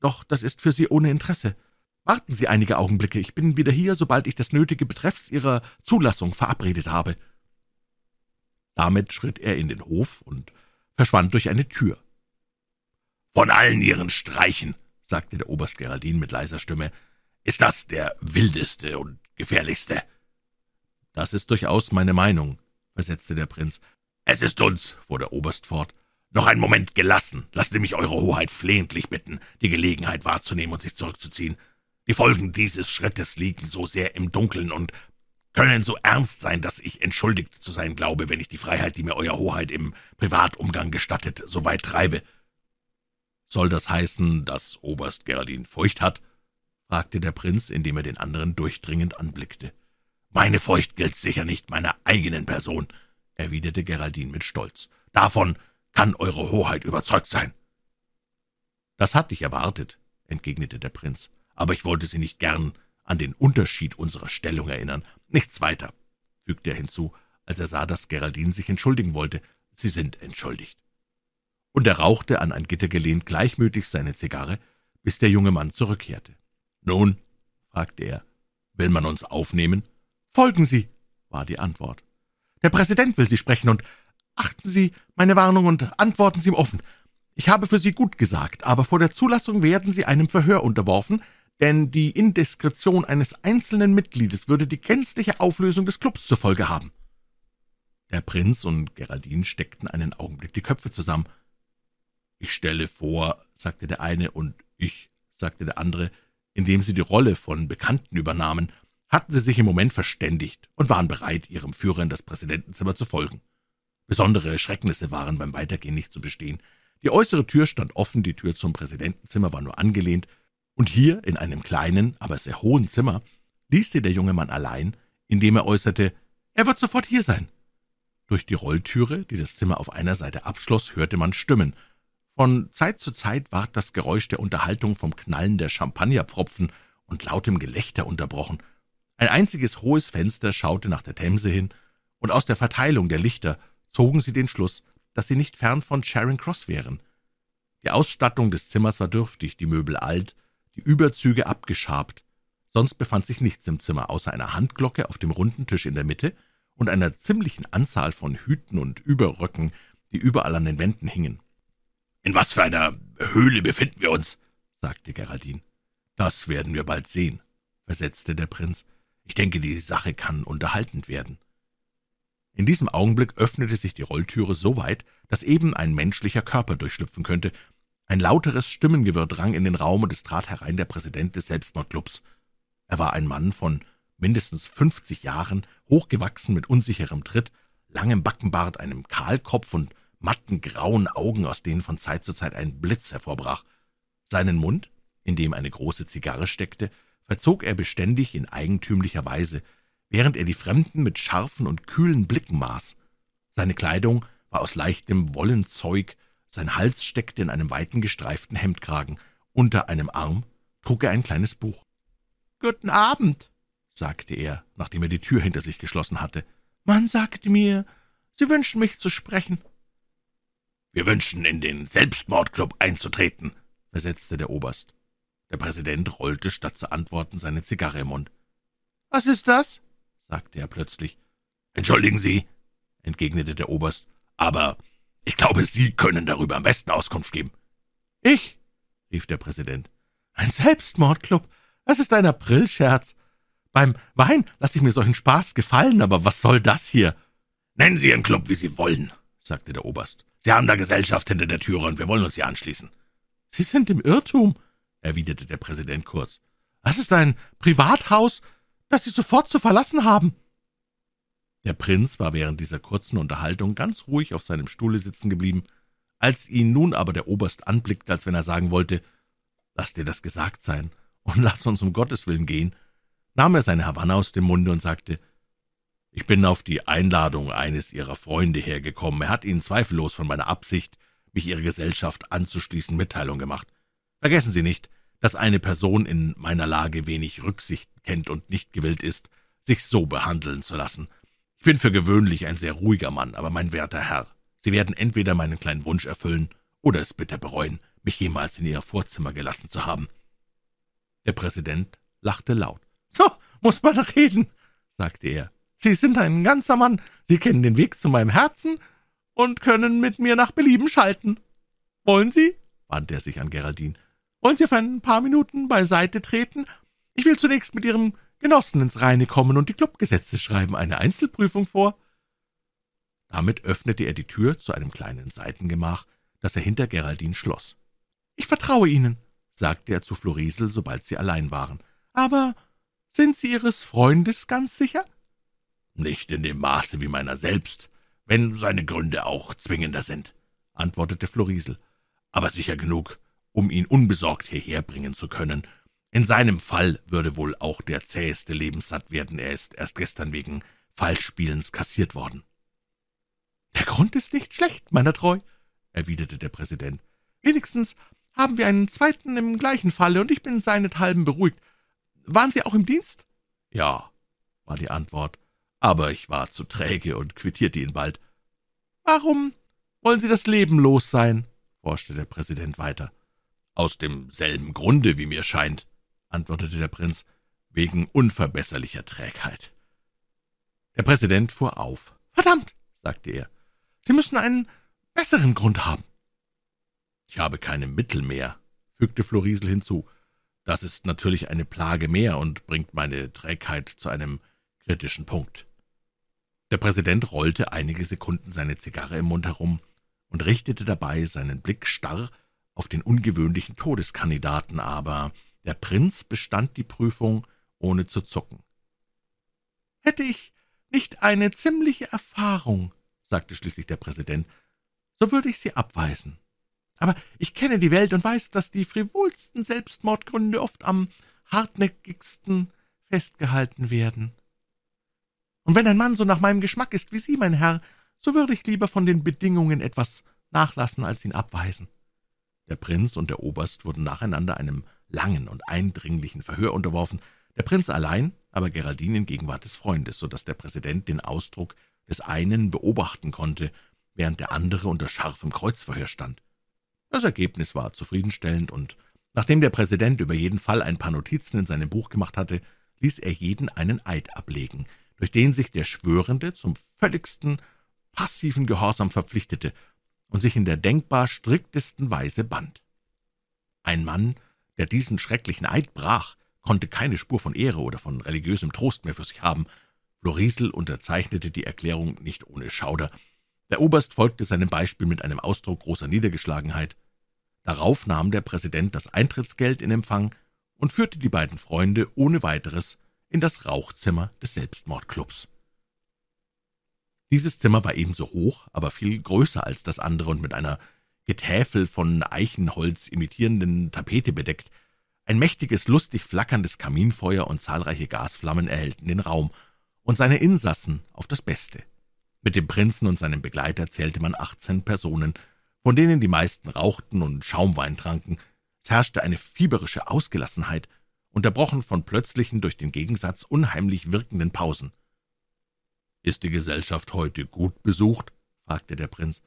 doch das ist für Sie ohne Interesse. Warten Sie einige Augenblicke, ich bin wieder hier, sobald ich das Nötige betreffs Ihrer Zulassung verabredet habe.« Damit schritt er in den Hof und verschwand durch eine Tür. »Von allen Ihren Streichen«, sagte der Oberst Geraldin mit leiser Stimme, »ist das der wildeste und gefährlichste.« »Das ist durchaus meine Meinung«, versetzte der Prinz. »Es ist uns«, fuhr der Oberst fort, »noch ein Moment gelassen. Lassen Sie mich Eure Hoheit flehentlich bitten, die Gelegenheit wahrzunehmen und sich zurückzuziehen. Die Folgen dieses Schrittes liegen so sehr im Dunkeln und können so ernst sein, dass ich entschuldigt zu sein glaube, wenn ich die Freiheit, die mir Euer Hoheit im Privatumgang gestattet, so weit treibe.« »Soll das heißen, dass Oberst Geraldin Furcht hat?« fragte der Prinz, indem er den anderen durchdringend anblickte. »Meine Furcht gilt sicher nicht meiner eigenen Person«, erwiderte Geraldin mit Stolz. »Davon kann Eure Hoheit überzeugt sein.« »Das hatte ich erwartet«, entgegnete der Prinz aber ich wollte Sie nicht gern an den Unterschied unserer Stellung erinnern. Nichts weiter, fügte er hinzu, als er sah, dass Geraldine sich entschuldigen wollte. Sie sind entschuldigt. Und er rauchte an ein Gitter gelehnt gleichmütig seine Zigarre, bis der junge Mann zurückkehrte. »Nun«, fragte er, »will man uns aufnehmen?« »Folgen Sie«, war die Antwort. »Der Präsident will Sie sprechen, und achten Sie meine Warnung und antworten Sie ihm offen. Ich habe für Sie gut gesagt, aber vor der Zulassung werden Sie einem Verhör unterworfen, denn die Indiskretion eines einzelnen Mitgliedes würde die gänzliche Auflösung des Clubs zur Folge haben. Der Prinz und Geraldine steckten einen Augenblick die Köpfe zusammen. »Ich stelle vor«, sagte der eine, und »ich«, sagte der andere, indem sie die Rolle von Bekannten übernahmen, hatten sie sich im Moment verständigt und waren bereit, ihrem Führer in das Präsidentenzimmer zu folgen. Besondere Schrecknisse waren beim Weitergehen nicht zu bestehen. Die äußere Tür stand offen, die Tür zum Präsidentenzimmer war nur angelehnt, und hier, in einem kleinen, aber sehr hohen Zimmer, ließ sie der junge Mann allein, indem er äußerte, er wird sofort hier sein. Durch die Rolltüre, die das Zimmer auf einer Seite abschloss, hörte man Stimmen. Von Zeit zu Zeit ward das Geräusch der Unterhaltung vom Knallen der Champagnerpfropfen und lautem Gelächter unterbrochen. Ein einziges hohes Fenster schaute nach der Themse hin, und aus der Verteilung der Lichter zogen sie den Schluss, dass sie nicht fern von Charing Cross wären. Die Ausstattung des Zimmers war dürftig, die Möbel alt, die Überzüge abgeschabt. Sonst befand sich nichts im Zimmer, außer einer Handglocke auf dem runden Tisch in der Mitte und einer ziemlichen Anzahl von Hüten und Überröcken, die überall an den Wänden hingen. »In was für einer Höhle befinden wir uns?« sagte Geraldine. »Das werden wir bald sehen«, versetzte der Prinz. »Ich denke, die Sache kann unterhaltend werden.« In diesem Augenblick öffnete sich die Rolltüre so weit, dass eben ein menschlicher Körper durchschlüpfen könnte, ein lauteres Stimmengewirr drang in den Raum, und es trat herein der Präsident des Selbstmordclubs. Er war ein Mann von mindestens fünfzig Jahren, hochgewachsen mit unsicherem Tritt, langem Backenbart, einem Kahlkopf und matten grauen Augen, aus denen von Zeit zu Zeit ein Blitz hervorbrach. Seinen Mund, in dem eine große Zigarre steckte, verzog er beständig in eigentümlicher Weise, während er die Fremden mit scharfen und kühlen Blicken maß. Seine Kleidung war aus leichtem Wollenzeug, sein Hals steckte in einem weiten gestreiften Hemdkragen. Unter einem Arm trug er ein kleines Buch. »Guten Abend«, sagte er, nachdem er die Tür hinter sich geschlossen hatte. »Man sagt mir, Sie wünschen mich zu sprechen.« »Wir wünschen, in den Selbstmordclub einzutreten«, versetzte der Oberst. Der Präsident rollte statt zu antworten seine Zigarre im Mund. »Was ist das?« sagte er plötzlich. »Entschuldigen Sie«, entgegnete der Oberst, »aber ich glaube, Sie können darüber am besten Auskunft geben.« »Ich?« rief der Präsident. »Ein Selbstmordclub? Das ist ein Aprilscherz. Beim Wein lasse ich mir solchen Spaß gefallen, aber was soll das hier?« »Nennen Sie Ihren Club, wie Sie wollen«, sagte der Oberst. »Sie haben da Gesellschaft hinter der Türe, und wir wollen uns hier anschließen.« »Sie sind im Irrtum«, erwiderte der Präsident kurz. »Das ist ein Privathaus, das Sie sofort zu verlassen haben.« Der Prinz war während dieser kurzen Unterhaltung ganz ruhig auf seinem Stuhle sitzen geblieben. Als ihn nun aber der Oberst anblickte, als wenn er sagen wollte, »Lass dir das gesagt sein und lass uns um Gottes Willen gehen«, nahm er seine Havanna aus dem Munde und sagte, »Ich bin auf die Einladung eines Ihrer Freunde hergekommen. Er hat Ihnen zweifellos von meiner Absicht, mich Ihrer Gesellschaft anzuschließen, Mitteilung gemacht. Vergessen Sie nicht, dass eine Person in meiner Lage wenig Rücksicht kennt und nicht gewillt ist, sich so behandeln zu lassen. Ich bin für gewöhnlich ein sehr ruhiger Mann, aber mein werter Herr, Sie werden entweder meinen kleinen Wunsch erfüllen oder es bitter bereuen, mich jemals in Ihr Vorzimmer gelassen zu haben.« Der Präsident lachte laut. »So muss man reden«, sagte er. »Sie sind ein ganzer Mann, Sie kennen den Weg zu meinem Herzen und können mit mir nach Belieben schalten. Wollen Sie?« wandte er sich an Geraldine. Wollen Sie auf ein paar Minuten beiseite treten? Ich will zunächst mit Ihrem Genossen ins Reine kommen und die Clubgesetze schreiben eine Einzelprüfung vor.« Damit öffnete er die Tür zu einem kleinen Seitengemach, das er hinter Geraldine schloss. »Ich vertraue Ihnen«, sagte er zu Florisel, sobald sie allein waren. »Aber sind Sie Ihres Freundes ganz sicher?« »Nicht in dem Maße wie meiner selbst, wenn seine Gründe auch zwingender sind«, antwortete Florisel. »Aber sicher genug, um ihn unbesorgt hierher bringen zu können. In seinem Fall würde wohl auch der zäheste lebenssatt werden, er ist erst gestern wegen Falschspielens kassiert worden. Der Grund ist nicht schlecht, meiner Treu, erwiderte der Präsident. Wenigstens haben wir einen zweiten im gleichen Falle, und ich bin seinethalben beruhigt. Waren Sie auch im Dienst? Ja, war die Antwort, aber ich war zu träge und quittierte ihn bald. Warum wollen Sie das Leben los sein? forschte der Präsident weiter. Aus demselben Grunde, wie mir scheint, antwortete der Prinz, wegen unverbesserlicher Trägheit. Der Präsident fuhr auf. Verdammt, sagte er, Sie müssen einen besseren Grund haben. Ich habe keine Mittel mehr, fügte Florisel hinzu. Das ist natürlich eine Plage mehr und bringt meine Trägheit zu einem kritischen Punkt. Der Präsident rollte einige Sekunden seine Zigarre im Mund herum und richtete dabei seinen Blick starr auf den ungewöhnlichen Todeskandidaten, aber der Prinz bestand die Prüfung, ohne zu zucken. »Hätte ich nicht eine ziemliche Erfahrung«, sagte schließlich der Präsident, »so würde ich Sie abweisen. Aber ich kenne die Welt und weiß, dass die frivolsten Selbstmordgründe oft am hartnäckigsten festgehalten werden. Und wenn ein Mann so nach meinem Geschmack ist wie Sie, mein Herr, so würde ich lieber von den Bedingungen etwas nachlassen, als ihn abweisen. Der Prinz und der Oberst wurden nacheinander einem langen und eindringlichen Verhör unterworfen, der Prinz allein, aber Geraldine in Gegenwart des Freundes, so dass der Präsident den Ausdruck des einen beobachten konnte, während der andere unter scharfem Kreuzverhör stand. Das Ergebnis war zufriedenstellend, und nachdem der Präsident über jeden Fall ein paar Notizen in seinem Buch gemacht hatte, ließ er jeden einen Eid ablegen, durch den sich der Schwörende zum völligsten passiven Gehorsam verpflichtete und sich in der denkbar striktesten Weise band. Ein Mann, der diesen schrecklichen Eid brach, konnte keine Spur von Ehre oder von religiösem Trost mehr für sich haben. Florisel unterzeichnete die Erklärung nicht ohne Schauder. Der Oberst folgte seinem Beispiel mit einem Ausdruck großer Niedergeschlagenheit. Darauf nahm der Präsident das Eintrittsgeld in Empfang und führte die beiden Freunde ohne weiteres in das Rauchzimmer des Selbstmordclubs. Dieses Zimmer war ebenso hoch, aber viel größer als das andere und mit einer Getäfel von Eichenholz imitierenden Tapete bedeckt. Ein mächtiges, lustig flackerndes Kaminfeuer und zahlreiche Gasflammen erhellten den Raum, und seine Insassen auf das Beste. Mit dem Prinzen und seinem Begleiter zählte man achtzehn Personen, von denen die meisten rauchten und Schaumwein tranken. Es herrschte eine fieberische Ausgelassenheit, unterbrochen von plötzlichen, durch den Gegensatz unheimlich wirkenden Pausen. »Ist die Gesellschaft heute gut besucht?« fragte der Prinz.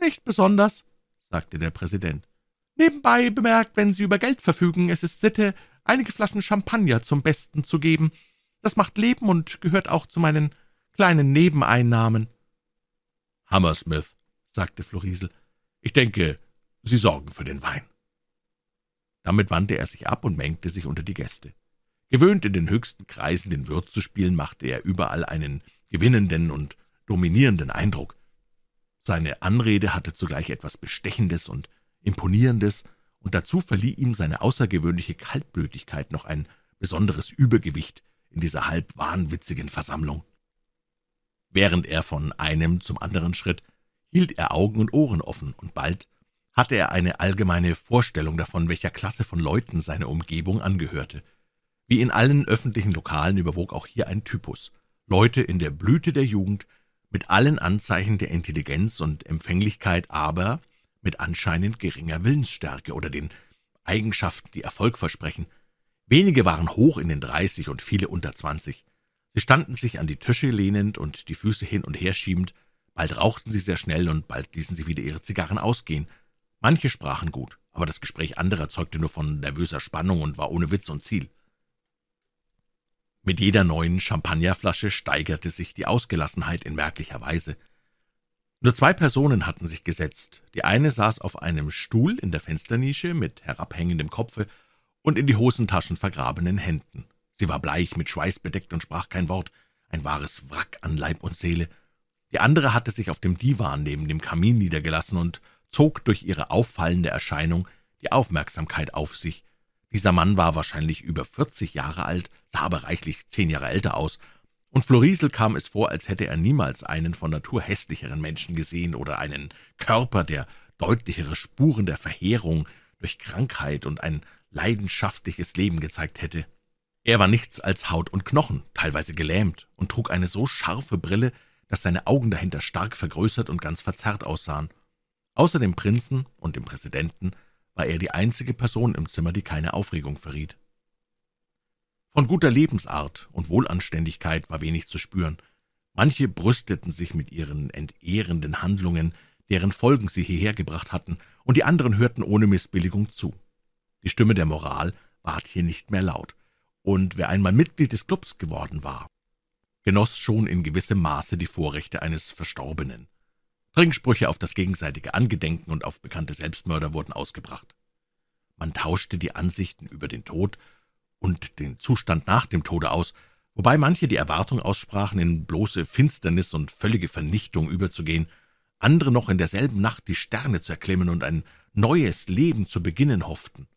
»Nicht besonders«, sagte der Präsident. Nebenbei bemerkt, wenn Sie über Geld verfügen, es ist Sitte, einige Flaschen Champagner zum Besten zu geben. Das macht Leben und gehört auch zu meinen kleinen Nebeneinnahmen. Hammersmith, sagte Florisel, ich denke, Sie sorgen für den Wein. Damit wandte er sich ab und mengte sich unter die Gäste. Gewöhnt in den höchsten Kreisen den Wirt zu spielen, machte er überall einen gewinnenden und dominierenden Eindruck. Seine Anrede hatte zugleich etwas Bestechendes und Imponierendes, und dazu verlieh ihm seine außergewöhnliche Kaltblütigkeit noch ein besonderes Übergewicht in dieser halb wahnwitzigen Versammlung. Während er von einem zum anderen schritt, hielt er Augen und Ohren offen, und bald hatte er eine allgemeine Vorstellung davon, welcher Klasse von Leuten seine Umgebung angehörte. Wie in allen öffentlichen Lokalen überwog auch hier ein Typus. Leute in der Blüte der Jugend, mit allen Anzeichen der Intelligenz und Empfänglichkeit, aber mit anscheinend geringer Willensstärke oder den Eigenschaften, die Erfolg versprechen. Wenige waren hoch in den dreißig und viele unter zwanzig. Sie standen sich an die Tische lehnend und die Füße hin und her schiebend, bald rauchten sie sehr schnell und bald ließen sie wieder ihre Zigarren ausgehen. Manche sprachen gut, aber das Gespräch anderer zeugte nur von nervöser Spannung und war ohne Witz und Ziel. Mit jeder neuen Champagnerflasche steigerte sich die Ausgelassenheit in merklicher Weise. Nur zwei Personen hatten sich gesetzt. Die eine saß auf einem Stuhl in der Fensternische mit herabhängendem Kopfe und in die Hosentaschen vergrabenen Händen. Sie war bleich, mit Schweiß bedeckt und sprach kein Wort, ein wahres Wrack an Leib und Seele. Die andere hatte sich auf dem Divan neben dem Kamin niedergelassen und zog durch ihre auffallende Erscheinung die Aufmerksamkeit auf sich. Dieser Mann war wahrscheinlich über vierzig Jahre alt, sah aber reichlich zehn Jahre älter aus, und Florisel kam es vor, als hätte er niemals einen von Natur hässlicheren Menschen gesehen oder einen Körper, der deutlichere Spuren der Verheerung durch Krankheit und ein leidenschaftliches Leben gezeigt hätte. Er war nichts als Haut und Knochen, teilweise gelähmt, und trug eine so scharfe Brille, dass seine Augen dahinter stark vergrößert und ganz verzerrt aussahen. Außer dem Prinzen und dem Präsidenten war er die einzige Person im Zimmer, die keine Aufregung verriet. Von guter Lebensart und Wohlanständigkeit war wenig zu spüren. Manche brüsteten sich mit ihren entehrenden Handlungen, deren Folgen sie hierher gebracht hatten, und die anderen hörten ohne Missbilligung zu. Die Stimme der Moral ward hier nicht mehr laut und wer einmal Mitglied des Clubs geworden war, genoss schon in gewissem Maße die Vorrechte eines Verstorbenen. Trinksprüche auf das gegenseitige Angedenken und auf bekannte Selbstmörder wurden ausgebracht. Man tauschte die Ansichten über den Tod und den Zustand nach dem Tode aus, wobei manche die Erwartung aussprachen, in bloße Finsternis und völlige Vernichtung überzugehen, andere noch in derselben Nacht die Sterne zu erklimmen und ein neues Leben zu beginnen hofften.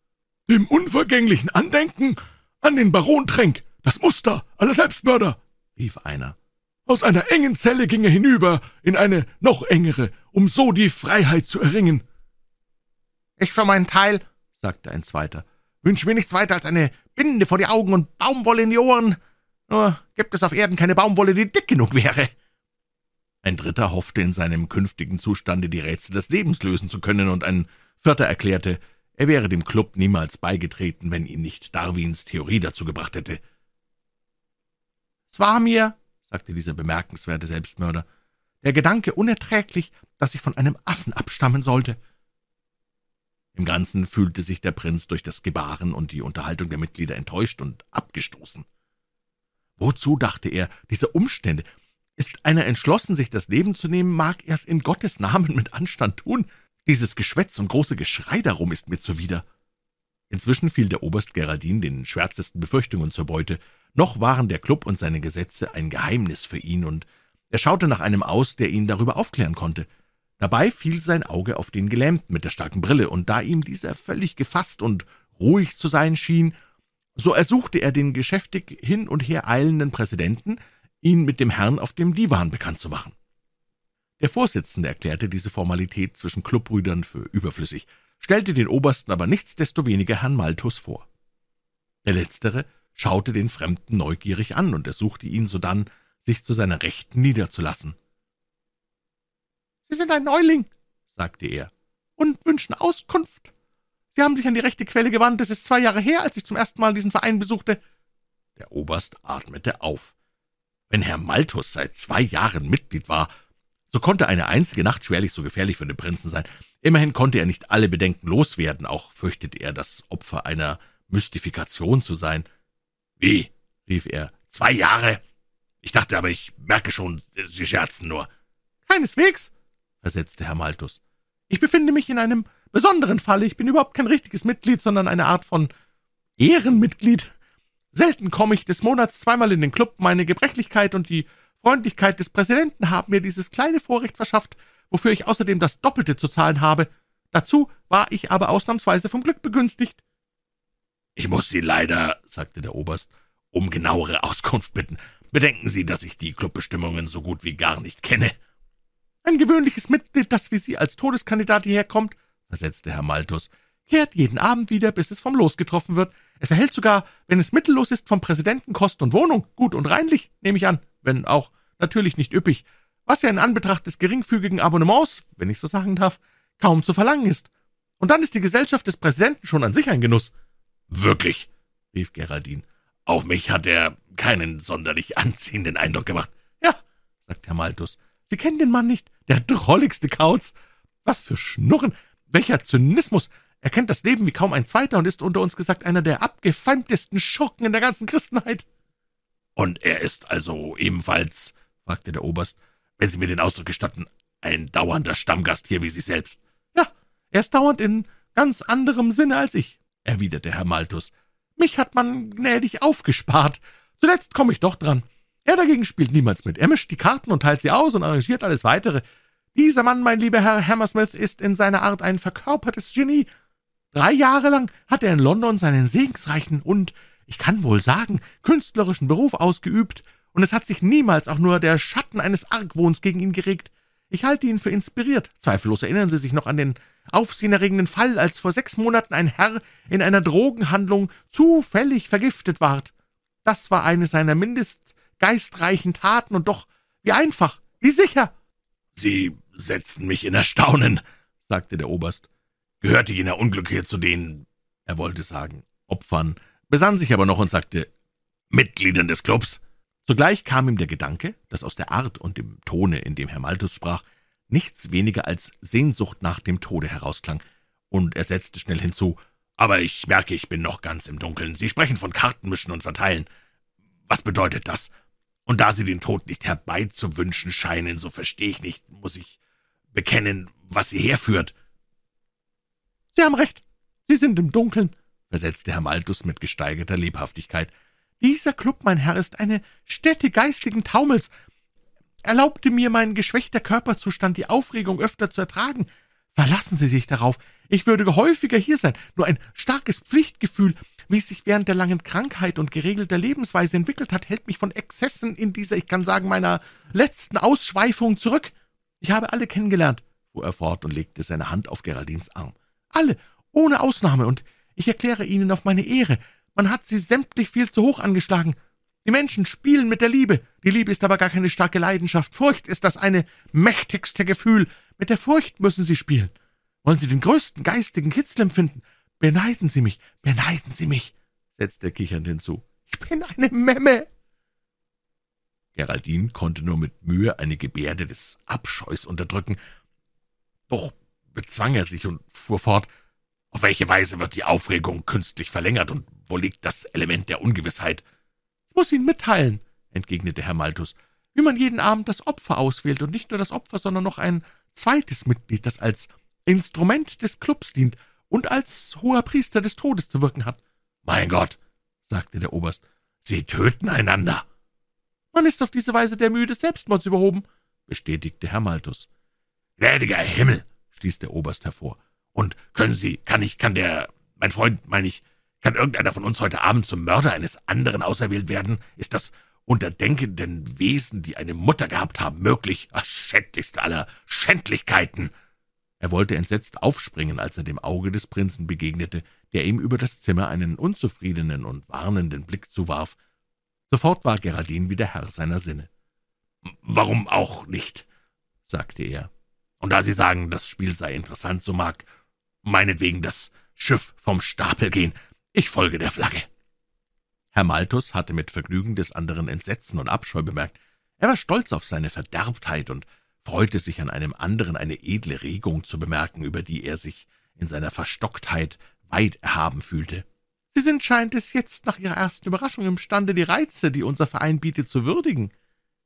Dem unvergänglichen Andenken an den Baron Tränk, das Muster aller Selbstmörder, rief einer. Aus einer engen Zelle ging er hinüber in eine noch engere, um so die Freiheit zu erringen. Ich für meinen Teil, sagte ein zweiter, wünsche mir nichts weiter als eine Binde vor die Augen und Baumwolle in die Ohren. Nur gibt es auf Erden keine Baumwolle, die dick genug wäre. Ein dritter hoffte in seinem künftigen Zustande die Rätsel des Lebens lösen zu können, und ein vierter erklärte, er wäre dem Club niemals beigetreten, wenn ihn nicht Darwins Theorie dazu gebracht hätte. Es war mir, sagte dieser bemerkenswerte Selbstmörder, der Gedanke unerträglich, dass ich von einem Affen abstammen sollte. Im Ganzen fühlte sich der Prinz durch das Gebaren und die Unterhaltung der Mitglieder enttäuscht und abgestoßen. Wozu, dachte er, diese Umstände? Ist einer entschlossen, sich das Leben zu nehmen, mag er's in Gottes Namen mit Anstand tun, dieses Geschwätz und große Geschrei darum ist mir zuwider. Inzwischen fiel der Oberst Geraldin den schwärzesten Befürchtungen zur Beute. Noch waren der Klub und seine Gesetze ein Geheimnis für ihn, und er schaute nach einem aus, der ihn darüber aufklären konnte. Dabei fiel sein Auge auf den Gelähmten mit der starken Brille, und da ihm dieser völlig gefasst und ruhig zu sein schien, so ersuchte er den geschäftig hin und her eilenden Präsidenten, ihn mit dem Herrn auf dem Divan bekannt zu machen. Der Vorsitzende erklärte diese Formalität zwischen Clubbrüdern für überflüssig, stellte den Obersten aber nichtsdestoweniger Herrn Malthus vor. Der Letztere schaute den Fremden neugierig an und ersuchte ihn sodann, sich zu seiner Rechten niederzulassen. »Sie sind ein Neuling«, sagte er, »und wünschen Auskunft. Sie haben sich an die rechte Quelle gewandt. Es ist zwei Jahre her, als ich zum ersten Mal diesen Verein besuchte.« Der Oberst atmete auf. Wenn Herr Malthus seit zwei Jahren Mitglied war, so konnte eine einzige Nacht schwerlich so gefährlich für den Prinzen sein. Immerhin konnte er nicht alle Bedenken loswerden, auch fürchtete er, das Opfer einer Mystifikation zu sein. Wie? rief er. Zwei Jahre? Ich dachte aber, ich merke schon, Sie scherzen nur. Keineswegs, versetzte Herr Malthus. Ich befinde mich in einem besonderen Falle. Ich bin überhaupt kein richtiges Mitglied, sondern eine Art von Ehrenmitglied. Selten komme ich des Monats zweimal in den Club. Meine Gebrechlichkeit und die Freundlichkeit des Präsidenten haben mir dieses kleine Vorrecht verschafft, wofür ich außerdem das Doppelte zu zahlen habe. Dazu war ich aber ausnahmsweise vom Glück begünstigt. Ich muss Sie leider, sagte der Oberst, um genauere Auskunft bitten. Bedenken Sie, dass ich die Clubbestimmungen so gut wie gar nicht kenne. Ein gewöhnliches Mitglied, das wie Sie als Todeskandidat hierher kommt, versetzte Herr Malthus, kehrt jeden Abend wieder, bis es vom Los getroffen wird. Es erhält sogar, wenn es mittellos ist, vom Präsidenten Kost und Wohnung, gut und reinlich, nehme ich an, wenn auch natürlich nicht üppig, was ja in Anbetracht des geringfügigen Abonnements, wenn ich so sagen darf, kaum zu verlangen ist. Und dann ist die Gesellschaft des Präsidenten schon an sich ein Genuss. Wirklich, rief Geraldine. Auf mich hat er keinen sonderlich anziehenden Eindruck gemacht. Ja, sagte Herr Malthus, Sie kennen den Mann nicht, der drolligste Kauz. Was für Schnurren, welcher Zynismus. Er kennt das Leben wie kaum ein zweiter und ist unter uns gesagt einer der abgefeimtesten Schurken in der ganzen Christenheit. Und er ist also ebenfalls, fragte der Oberst, wenn Sie mir den Ausdruck gestatten, ein dauernder Stammgast hier wie Sie selbst. Ja, er ist dauernd in ganz anderem Sinne als ich, erwiderte Herr Malthus. Mich hat man gnädig aufgespart. Zuletzt komme ich doch dran. Er dagegen spielt niemals mit. Er mischt die Karten und teilt sie aus und arrangiert alles Weitere. Dieser Mann, mein lieber Herr Hammersmith, ist in seiner Art ein verkörpertes Genie. Drei Jahre lang hat er in London seinen segensreichen und, ich kann wohl sagen, künstlerischen Beruf ausgeübt, und es hat sich niemals auch nur der Schatten eines Argwohns gegen ihn geregt. Ich halte ihn für inspiriert. Zweifellos erinnern Sie sich noch an den aufsehenerregenden Fall, als vor sechs Monaten ein Herr in einer Drogenhandlung zufällig vergiftet ward. Das war eine seiner mindest geistreichen Taten und doch wie einfach, wie sicher. Sie setzten mich in Erstaunen, sagte der Oberst. Gehörte jener Unglückliche zu den, er wollte sagen, Opfern, besann sich aber noch und sagte, Mitgliedern des Clubs? Zugleich kam ihm der Gedanke, dass aus der Art und dem Tone, in dem Herr Malthus sprach, nichts weniger als Sehnsucht nach dem Tode herausklang, und er setzte schnell hinzu, aber ich merke, ich bin noch ganz im Dunkeln. Sie sprechen von Kartenmischen und Verteilen. Was bedeutet das? Und da Sie den Tod nicht herbeizuwünschen scheinen, so verstehe ich nicht, muss ich bekennen, was Sie herführt. Sie haben recht. Sie sind im Dunkeln, versetzte Herr Malthus mit gesteigerter Lebhaftigkeit. Dieser Club, mein Herr, ist eine Stätte geistigen Taumels. Erlaubte mir mein geschwächter Körperzustand, die Aufregung öfter zu ertragen. Verlassen Sie sich darauf. Ich würde häufiger hier sein. Nur ein starkes Pflichtgefühl, wie es sich während der langen Krankheit und geregelter Lebensweise entwickelt hat, hält mich von Exzessen in dieser, ich kann sagen, meiner letzten Ausschweifung zurück. Ich habe alle kennengelernt, fuhr er fort und legte seine Hand auf Geraldins Arm. Alle, ohne Ausnahme, und ich erkläre Ihnen auf meine Ehre, man hat sie sämtlich viel zu hoch angeschlagen. Die Menschen spielen mit der Liebe. Die Liebe ist aber gar keine starke Leidenschaft. Furcht ist das eine mächtigste Gefühl. Mit der Furcht müssen Sie spielen. Wollen Sie den größten geistigen Kitzel empfinden? Beneiden Sie mich, beneiden Sie mich, setzte er kichernd hinzu. Ich bin eine Memme. Geraldine konnte nur mit Mühe eine Gebärde des Abscheus unterdrücken. Doch bezwang er sich und fuhr fort. Auf welche Weise wird die Aufregung künstlich verlängert und wo liegt das Element der Ungewissheit? Ich muss Ihnen mitteilen, entgegnete Herr Malthus, wie man jeden Abend das Opfer auswählt und nicht nur das Opfer, sondern noch ein zweites Mitglied, das als Instrument des Clubs dient und als hoher Priester des Todes zu wirken hat. Mein Gott, sagte der Oberst, Sie töten einander. Man ist auf diese Weise der Mühe des Selbstmords überhoben, bestätigte Herr Malthus. Gnädiger Himmel, stieß der Oberst hervor. Und können Sie, kann ich, kann der, mein Freund, meine ich, kann irgendeiner von uns heute Abend zum Mörder eines anderen auserwählt werden? Ist das unter denkenden Wesen, die eine Mutter gehabt haben, möglich? Ach, schändlichste aller Schändlichkeiten! Er wollte entsetzt aufspringen, als er dem Auge des Prinzen begegnete, der ihm über das Zimmer einen unzufriedenen und warnenden Blick zuwarf. Sofort war Geraldine wieder Herr seiner Sinne. »Warum auch nicht?« sagte er. »Und da Sie sagen, das Spiel sei interessant, so mag meinetwegen das Schiff vom Stapel gehen. Ich folge der Flagge.« Herr Malthus hatte mit Vergnügen des anderen Entsetzen und Abscheu bemerkt. Er war stolz auf seine Verderbtheit und freute sich an einem anderen eine edle Regung zu bemerken, über die er sich in seiner Verstocktheit weit erhaben fühlte. Sie sind, scheint es, jetzt nach Ihrer ersten Überraschung imstande, die Reize, die unser Verein bietet, zu würdigen.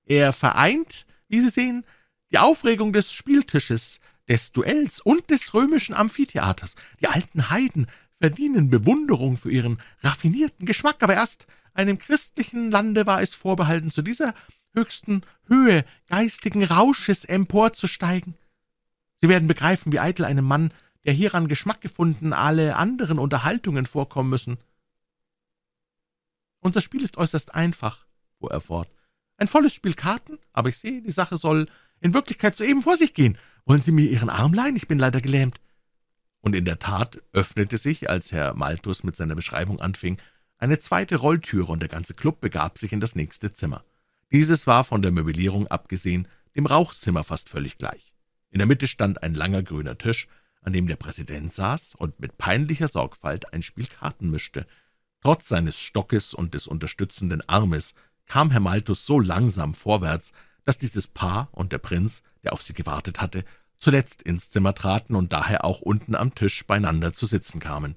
Er vereint, wie Sie sehen, die Aufregung des Spieltisches, des Duells und des römischen Amphitheaters. Die alten Heiden verdienen Bewunderung für ihren raffinierten Geschmack, aber erst einem christlichen Lande war es vorbehalten, zu dieser höchsten Höhe geistigen Rausches emporzusteigen. Sie werden begreifen, wie eitel einem Mann, der hieran Geschmack gefunden, alle anderen Unterhaltungen vorkommen müssen. Unser Spiel ist äußerst einfach, fuhr er fort. Ein volles Spiel Karten, aber ich sehe, die Sache soll in Wirklichkeit soeben vor sich gehen. Wollen Sie mir Ihren Arm leihen? Ich bin leider gelähmt. Und in der Tat öffnete sich, als Herr Malthus mit seiner Beschreibung anfing, eine zweite Rolltüre und der ganze Klub begab sich in das nächste Zimmer. Dieses war von der Möblierung abgesehen dem Rauchzimmer fast völlig gleich. In der Mitte stand ein langer grüner Tisch, an dem der Präsident saß und mit peinlicher Sorgfalt ein Spiel Karten mischte. Trotz seines Stockes und des unterstützenden Armes kam Herr Malthus so langsam vorwärts, dass dieses Paar und der Prinz, der auf sie gewartet hatte, zuletzt ins Zimmer traten und daher auch unten am Tisch beieinander zu sitzen kamen.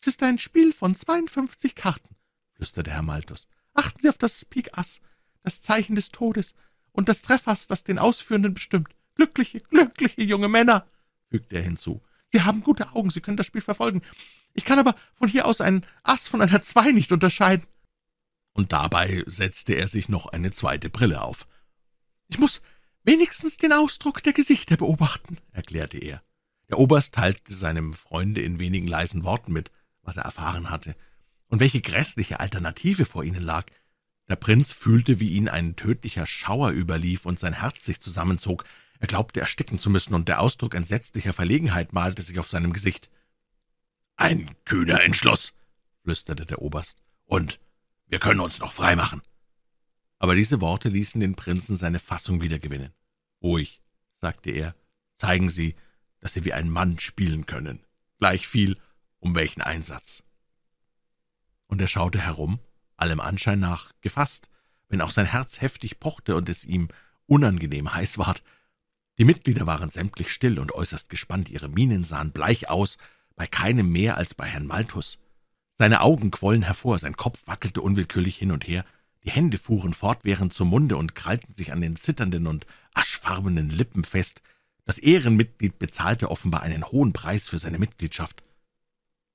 »Es ist ein Spiel von zweiundfünfzig Karten«, flüsterte Herr Malthus. »Achten Sie auf das Pik Ass, das Zeichen des Todes, und das Treffass, das den Ausführenden bestimmt. Glückliche, glückliche junge Männer«, fügte er hinzu. »Sie haben gute Augen, Sie können das Spiel verfolgen. Ich kann aber von hier aus einen Ass von einer Zwei nicht unterscheiden.« Und dabei setzte er sich noch eine zweite Brille auf. »Ich muss wenigstens den Ausdruck der Gesichter beobachten«, erklärte er. Der Oberst teilte seinem Freunde in wenigen leisen Worten mit, was er erfahren hatte, und welche grässliche Alternative vor ihnen lag. Der Prinz fühlte, wie ihn ein tödlicher Schauer überlief und sein Herz sich zusammenzog. Er glaubte ersticken zu müssen, und der Ausdruck entsetzlicher Verlegenheit malte sich auf seinem Gesicht. »Ein kühner Entschluss«, flüsterte der Oberst, »und wir können uns noch freimachen.« Aber diese Worte ließen den Prinzen seine Fassung wiedergewinnen. »Ruhig«, sagte er, »zeigen Sie, dass Sie wie ein Mann spielen können, gleichviel, um welchen Einsatz?« Und er schaute herum, allem Anschein nach gefasst, wenn auch sein Herz heftig pochte und es ihm unangenehm heiß ward. Die Mitglieder waren sämtlich still und äußerst gespannt, ihre Mienen sahen bleich aus, bei keinem mehr als bei Herrn Malthus. Seine Augen quollen hervor, sein Kopf wackelte unwillkürlich hin und her, die Hände fuhren fortwährend zum Munde und krallten sich an den zitternden und aschfarbenen Lippen fest. Das Ehrenmitglied bezahlte offenbar einen hohen Preis für seine Mitgliedschaft.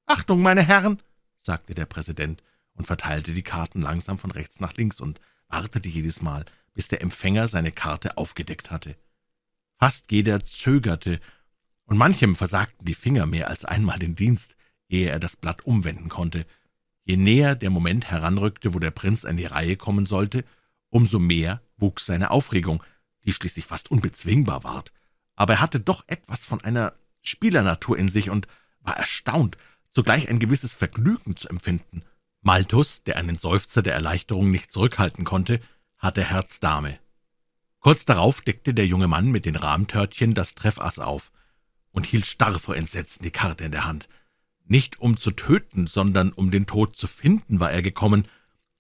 »Achtung, meine Herren«, sagte der Präsident und verteilte die Karten langsam von rechts nach links und wartete jedes Mal, bis der Empfänger seine Karte aufgedeckt hatte. Fast jeder zögerte, und manchem versagten die Finger mehr als einmal den Dienst, ehe er das Blatt umwenden konnte. Je näher der Moment heranrückte, wo der Prinz an die Reihe kommen sollte, umso mehr wuchs seine Aufregung, die schließlich fast unbezwingbar ward. Aber er hatte doch etwas von einer Spielernatur in sich und war erstaunt, zugleich ein gewisses Vergnügen zu empfinden. Malthus, der einen Seufzer der Erleichterung nicht zurückhalten konnte, hatte Herz Dame. Kurz darauf deckte der junge Mann mit den Rahmtörtchen das Treffass auf und hielt starr vor Entsetzen die Karte in der Hand. Nicht um zu töten, sondern um den Tod zu finden war er gekommen,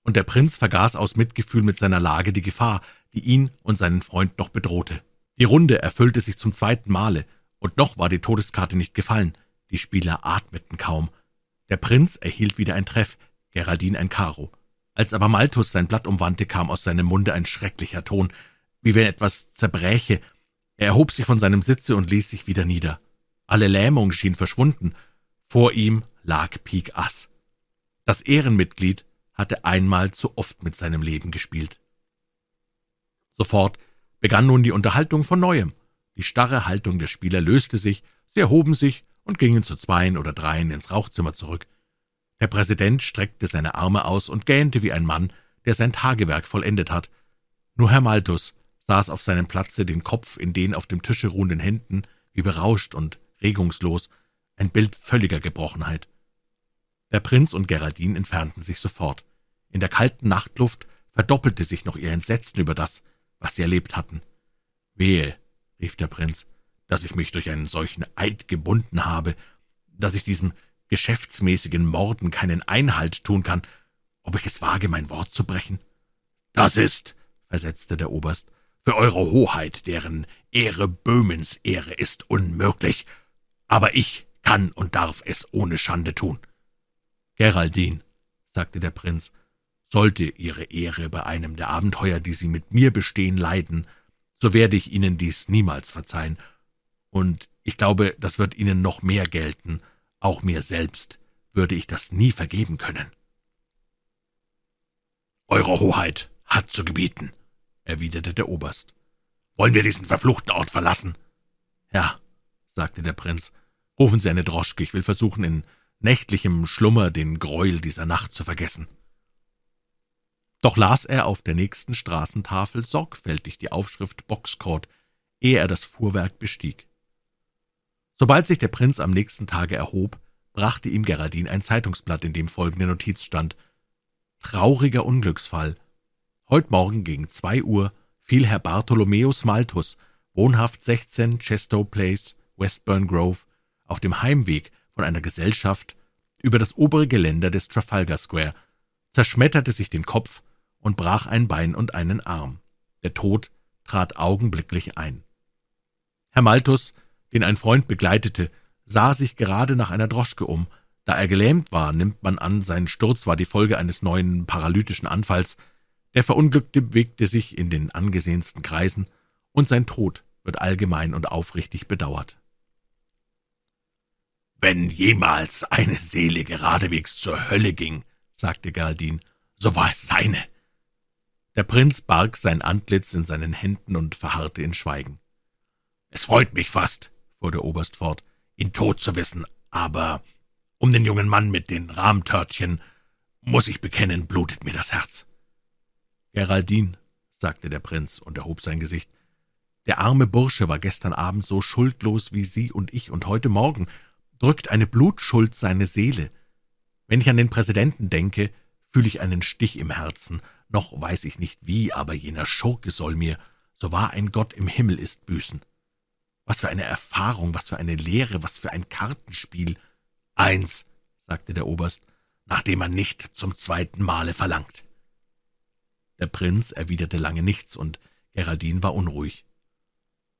und der Prinz vergaß aus Mitgefühl mit seiner Lage die Gefahr, die ihn und seinen Freund noch bedrohte. Die Runde erfüllte sich zum zweiten Male, und noch war die Todeskarte nicht gefallen. Die Spieler atmeten kaum. Der Prinz erhielt wieder ein Treff, Geraldine ein Karo. Als aber Malthus sein Blatt umwandte, kam aus seinem Munde ein schrecklicher Ton, wie wenn etwas zerbräche. Er erhob sich von seinem Sitze und ließ sich wieder nieder. Alle Lähmung schien verschwunden. Vor ihm lag Pik Ass. Das Ehrenmitglied hatte einmal zu oft mit seinem Leben gespielt. Sofort begann nun die Unterhaltung von neuem. Die starre Haltung der Spieler löste sich, sie erhoben sich und gingen zu zweien oder dreien ins Rauchzimmer zurück. Der Präsident streckte seine Arme aus und gähnte wie ein Mann, der sein Tagewerk vollendet hat. Nur Herr Malthus saß auf seinem Platze, den Kopf in den auf dem Tische ruhenden Händen, wie berauscht und regungslos, ein Bild völliger Gebrochenheit. Der Prinz und Geraldine entfernten sich sofort. In der kalten Nachtluft verdoppelte sich noch ihr Entsetzen über das, was sie erlebt hatten. Wehe, rief der Prinz, dass ich mich durch einen solchen Eid gebunden habe, dass ich diesem geschäftsmäßigen Morden keinen Einhalt tun kann, ob ich es wage, mein Wort zu brechen? Das ist, versetzte der Oberst, für Eure Hoheit, deren Ehre Böhmens Ehre ist, unmöglich, aber ich kann und darf es ohne Schande tun. Geraldin, sagte der Prinz, sollte Ihre Ehre bei einem der Abenteuer, die Sie mit mir bestehen, leiden, so werde ich Ihnen dies niemals verzeihen, und ich glaube, das wird Ihnen noch mehr gelten, auch mir selbst würde ich das nie vergeben können. Eure Hoheit hat zu gebieten, erwiderte der Oberst. Wollen wir diesen verfluchten Ort verlassen? Ja, sagte der Prinz. Rufen Sie eine Droschke, ich will versuchen, in nächtlichem Schlummer den Greuel dieser Nacht zu vergessen. Doch las er auf der nächsten Straßentafel sorgfältig die Aufschrift Boxcourt, ehe er das Fuhrwerk bestieg. Sobald sich der Prinz am nächsten Tage erhob, brachte ihm Geraldin ein Zeitungsblatt, in dem folgende Notiz stand Trauriger Unglücksfall. Heut Morgen gegen zwei Uhr fiel Herr Bartholomäus Malthus, wohnhaft 16 Chestow Place, Westburn Grove, auf dem Heimweg von einer Gesellschaft über das obere Geländer des Trafalgar Square, zerschmetterte sich den Kopf und brach ein Bein und einen Arm. Der Tod trat augenblicklich ein. Herr Malthus, den ein Freund begleitete, sah sich gerade nach einer Droschke um. Da er gelähmt war, nimmt man an, sein Sturz war die Folge eines neuen paralytischen Anfalls. Der Verunglückte bewegte sich in den angesehensten Kreisen, und sein Tod wird allgemein und aufrichtig bedauert. Wenn jemals eine Seele geradewegs zur Hölle ging, sagte Galdin, so war es seine. Der Prinz barg sein Antlitz in seinen Händen und verharrte in Schweigen. Es freut mich fast, fuhr der Oberst fort, ihn tot zu wissen, aber um den jungen Mann mit den Rahmtörtchen, muss ich bekennen, blutet mir das Herz. Geraldin, sagte der Prinz und erhob sein Gesicht, der arme Bursche war gestern Abend so schuldlos wie Sie und ich, und heute Morgen drückt eine Blutschuld seine Seele. Wenn ich an den Präsidenten denke, fühle ich einen Stich im Herzen, noch weiß ich nicht wie, aber jener Schurke soll mir, so wahr ein Gott im Himmel ist, büßen. Was für eine Erfahrung, was für eine Lehre, was für ein Kartenspiel. Eins, sagte der Oberst, nachdem man nicht zum zweiten Male verlangt. Der Prinz erwiderte lange nichts, und Geraldin war unruhig.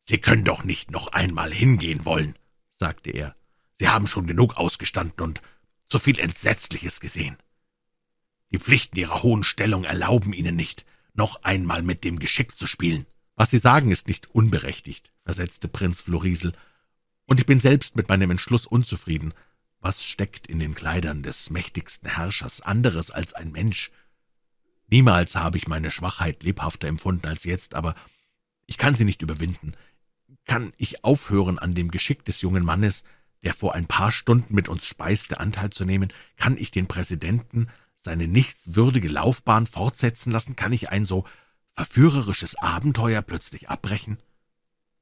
Sie können doch nicht noch einmal hingehen wollen, sagte er. Sie haben schon genug ausgestanden und so viel Entsetzliches gesehen. Die Pflichten Ihrer hohen Stellung erlauben Ihnen nicht, noch einmal mit dem Geschick zu spielen. Was Sie sagen, ist nicht unberechtigt, versetzte Prinz Florisel, und ich bin selbst mit meinem Entschluss unzufrieden. Was steckt in den Kleidern des mächtigsten Herrschers anderes als ein Mensch? Niemals habe ich meine Schwachheit lebhafter empfunden als jetzt, aber ich kann sie nicht überwinden. Kann ich aufhören, an dem Geschick des jungen Mannes, der vor ein paar Stunden mit uns speiste, Anteil zu nehmen? Kann ich den Präsidenten seine nichtswürdige Laufbahn fortsetzen lassen? Kann ich ein so verführerisches Abenteuer plötzlich abbrechen?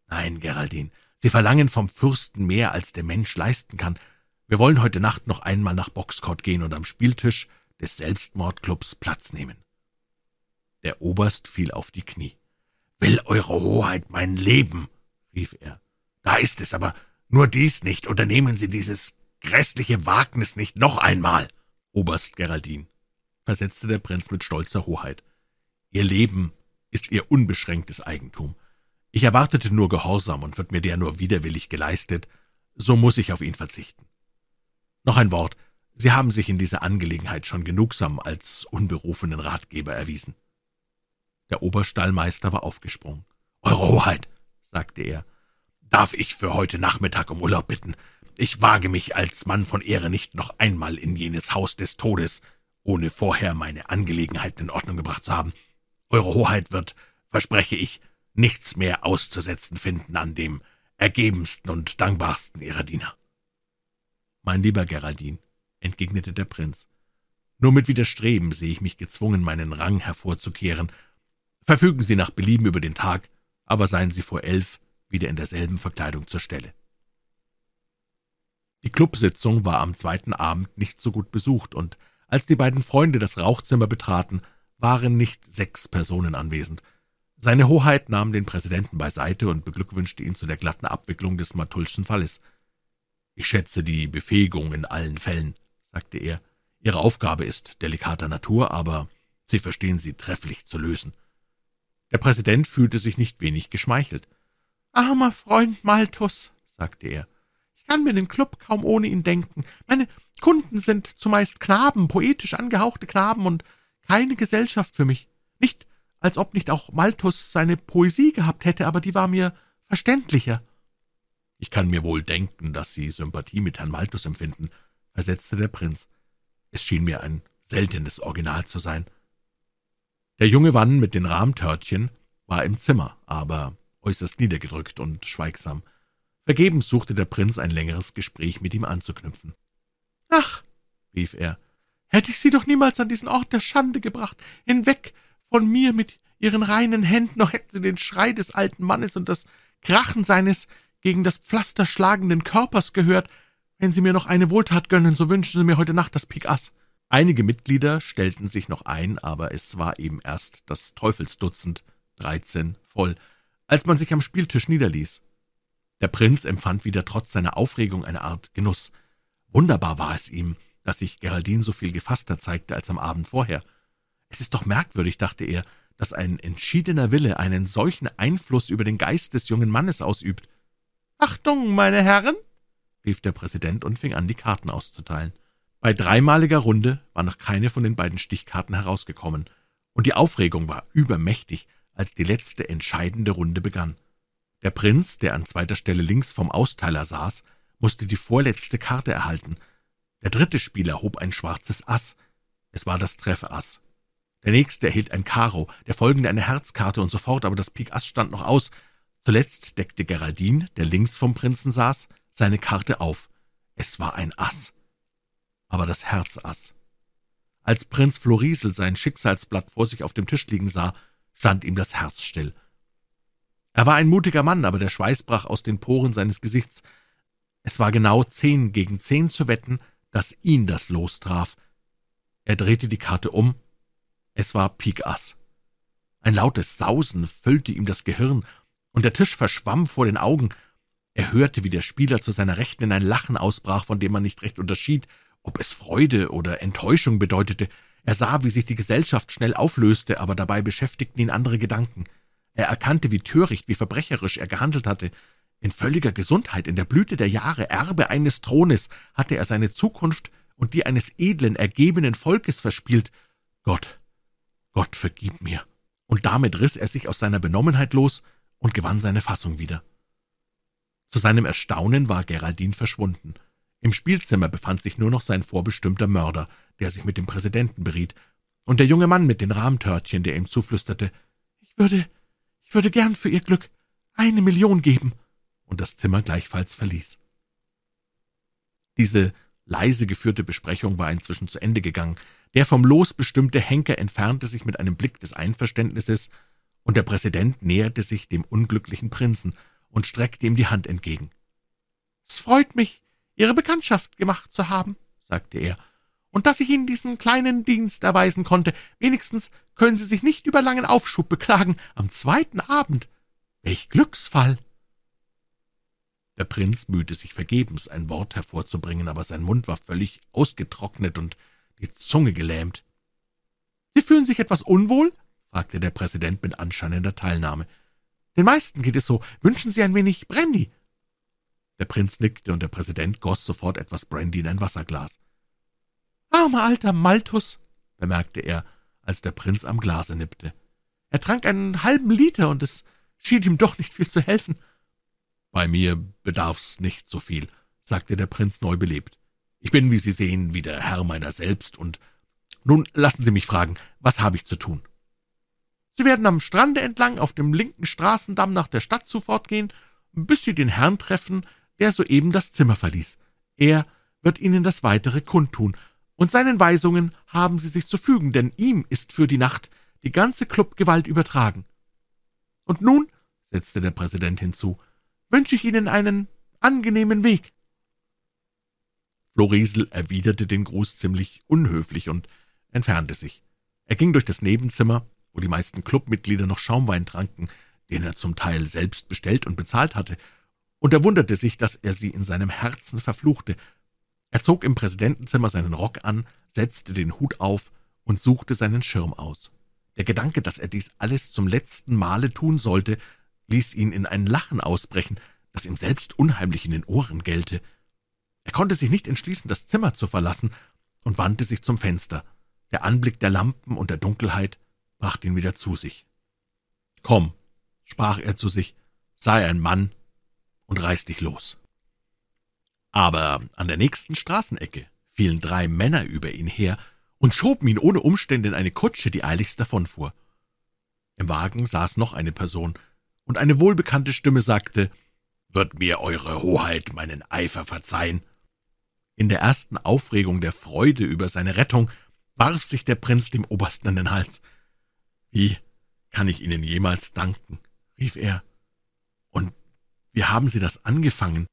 Nein, Geraldine, Sie verlangen vom Fürsten mehr, als der Mensch leisten kann. Wir wollen heute Nacht noch einmal nach Boxcourt gehen und am Spieltisch des Selbstmordclubs Platz nehmen. Der Oberst fiel auf die Knie. Will Eure Hoheit mein Leben? rief er. Da ist es, aber nur dies nicht. Unternehmen Sie dieses grässliche Wagnis nicht noch einmal. Oberst Geraldin, versetzte der Prinz mit stolzer Hoheit. Ihr Leben ist Ihr unbeschränktes Eigentum. Ich erwartete nur Gehorsam, und wird mir der nur widerwillig geleistet, so muss ich auf ihn verzichten. Noch ein Wort, Sie haben sich in dieser Angelegenheit schon genugsam als unberufenen Ratgeber erwiesen. Der Oberstallmeister war aufgesprungen. Eure Hoheit, sagte er, darf ich für heute Nachmittag um Urlaub bitten? Ich wage mich als Mann von Ehre nicht noch einmal in jenes Haus des Todes, ohne vorher meine Angelegenheiten in Ordnung gebracht zu haben. Eure Hoheit wird, verspreche ich, nichts mehr auszusetzen finden an dem ergebensten und dankbarsten ihrer Diener. Mein lieber Geraldin, entgegnete der Prinz, nur mit Widerstreben sehe ich mich gezwungen, meinen Rang hervorzukehren. Verfügen Sie nach Belieben über den Tag, aber seien Sie vor elf wieder in derselben Verkleidung zur Stelle. Die Clubsitzung war am zweiten Abend nicht so gut besucht, und als die beiden Freunde das Rauchzimmer betraten, waren nicht sechs Personen anwesend. Seine Hoheit nahm den Präsidenten beiseite und beglückwünschte ihn zu der glatten Abwicklung des Matulschen Falles. »Ich schätze die Befähigung in allen Fällen«, sagte er. »Ihre Aufgabe ist delikater Natur, aber Sie verstehen sie trefflich zu lösen. Der Präsident fühlte sich nicht wenig geschmeichelt. »Armer Freund Malthus«, sagte er, »ich kann mir den Club kaum ohne ihn denken. Meine Kunden sind zumeist Knaben, poetisch angehauchte Knaben und keine Gesellschaft für mich. Nicht, als ob nicht auch Malthus seine Poesie gehabt hätte, aber die war mir verständlicher.« »Ich kann mir wohl denken, dass Sie Sympathie mit Herrn Malthus empfinden«, versetzte der Prinz. »Es schien mir ein seltenes Original zu sein.« Der junge Mann mit den Rahmtörtchen war im Zimmer, aber äußerst niedergedrückt und schweigsam. Vergebens suchte der Prinz ein längeres Gespräch mit ihm anzuknüpfen. »Ach«, rief er, »hätte ich Sie doch niemals an diesen Ort der Schande gebracht, hinweg von mir mit Ihren reinen Händen, noch hätten Sie den Schrei des alten Mannes und das Krachen seines gegen das Pflaster schlagenden Körpers gehört. Wenn Sie mir noch eine Wohltat gönnen, so wünschen Sie mir heute Nacht das Pik Ass.« Einige Mitglieder stellten sich noch ein, aber es war eben erst das Teufelsdutzend, dreizehn, voll, als man sich am Spieltisch niederließ. Der Prinz empfand wieder trotz seiner Aufregung eine Art Genuss. Wunderbar war es ihm, dass sich Geraldine so viel gefasster zeigte als am Abend vorher. Es ist doch merkwürdig, dachte er, dass ein entschiedener Wille einen solchen Einfluss über den Geist des jungen Mannes ausübt. »Achtung, meine Herren!« rief der Präsident und fing an, die Karten auszuteilen. Bei dreimaliger Runde war noch keine von den beiden Stichkarten herausgekommen, und die Aufregung war übermächtig, als die letzte entscheidende Runde begann. Der Prinz, der an zweiter Stelle links vom Austeiler saß, musste die vorletzte Karte erhalten. Der dritte Spieler hob ein schwarzes Ass. Es war das Treffass. Der nächste erhielt ein Karo, der folgende eine Herzkarte und so fort, aber das Pik Ass stand noch aus. Zuletzt deckte Geraldine, der links vom Prinzen saß, seine Karte auf. Es war ein Ass aber das Herzass. Als Prinz Florisel sein Schicksalsblatt vor sich auf dem Tisch liegen sah, stand ihm das Herz still. Er war ein mutiger Mann, aber der Schweiß brach aus den Poren seines Gesichts. Es war genau zehn gegen zehn zu wetten, dass ihn das Los traf. Er drehte die Karte um. Es war Pik Ass. Ein lautes Sausen füllte ihm das Gehirn, und der Tisch verschwamm vor den Augen. Er hörte, wie der Spieler zu seiner Rechten in ein Lachen ausbrach, von dem man nicht recht unterschied, ob es Freude oder Enttäuschung bedeutete. Er sah, wie sich die Gesellschaft schnell auflöste, aber dabei beschäftigten ihn andere Gedanken. Er erkannte, wie töricht, wie verbrecherisch er gehandelt hatte. In völliger Gesundheit, in der Blüte der Jahre, Erbe eines Thrones, hatte er seine Zukunft und die eines edlen, ergebenen Volkes verspielt. Gott, Gott vergib mir. Und damit riss er sich aus seiner Benommenheit los und gewann seine Fassung wieder. Zu seinem Erstaunen war Geraldine verschwunden. Im Spielzimmer befand sich nur noch sein vorbestimmter Mörder, der sich mit dem Präsidenten beriet, und der junge Mann mit den Rahmtörtchen, der ihm zuflüsterte, »Ich würde, ich würde gern für Ihr Glück eine Million geben«, und das Zimmer gleichfalls verließ. Diese leise geführte Besprechung war inzwischen zu Ende gegangen. Der vom Los bestimmte Henker entfernte sich mit einem Blick des Einverständnisses, und der Präsident näherte sich dem unglücklichen Prinzen und streckte ihm die Hand entgegen. »Es freut mich, Ihre Bekanntschaft gemacht zu haben«, sagte er, »und dass ich Ihnen diesen kleinen Dienst erweisen konnte. Wenigstens können Sie sich nicht über langen Aufschub beklagen. Am zweiten Abend. Welch Glücksfall!« Der Prinz mühte sich vergebens, ein Wort hervorzubringen, aber sein Mund war völlig ausgetrocknet und die Zunge gelähmt. »Sie fühlen sich etwas unwohl?« fragte der Präsident mit anscheinender Teilnahme. »Den meisten geht es so. Wünschen Sie ein wenig Brandy?« Der Prinz nickte, und der Präsident goss sofort etwas Brandy in ein Wasserglas. »Armer alter Malthus«, bemerkte er, als der Prinz am Glase nippte. »Er trank einen halben Liter, und es schien ihm doch nicht viel zu helfen.« »Bei mir bedarf's nicht so viel«, sagte der Prinz neu belebt. »Ich bin, wie Sie sehen, wieder Herr meiner selbst, und nun lassen Sie mich fragen, was habe ich zu tun?« »Sie werden am Strande entlang auf dem linken Straßendamm nach der Stadt zu fortgehen, bis Sie den Herrn treffen, der soeben das Zimmer verließ. Er wird Ihnen das Weitere kundtun, und seinen Weisungen haben Sie sich zu fügen, denn ihm ist für die Nacht die ganze Clubgewalt übertragen. Und nun, setzte der Präsident hinzu, wünsche ich Ihnen einen angenehmen Weg. Florisel erwiderte den Gruß ziemlich unhöflich und entfernte sich. Er ging durch das Nebenzimmer, wo die meisten Clubmitglieder noch Schaumwein tranken, den er zum Teil selbst bestellt und bezahlt hatte, und er wunderte sich, dass er sie in seinem Herzen verfluchte. Er zog im Präsidentenzimmer seinen Rock an, setzte den Hut auf und suchte seinen Schirm aus. Der Gedanke, dass er dies alles zum letzten Male tun sollte, ließ ihn in ein Lachen ausbrechen, das ihm selbst unheimlich in den Ohren gellte. Er konnte sich nicht entschließen, das Zimmer zu verlassen, und wandte sich zum Fenster. Der Anblick der Lampen und der Dunkelheit brachte ihn wieder zu sich. Komm, sprach er zu sich, sei ein Mann und reiß dich los. Aber an der nächsten Straßenecke fielen drei Männer über ihn her und schoben ihn ohne Umstände in eine Kutsche, die eiligst davonfuhr. Im Wagen saß noch eine Person, und eine wohlbekannte Stimme sagte, »Wird mir Eure Hoheit meinen Eifer verzeihen?« In der ersten Aufregung der Freude über seine Rettung warf sich der Prinz dem Obersten an den Hals. »Wie kann ich Ihnen jemals danken?« rief er. »Und wie haben Sie das angefangen?«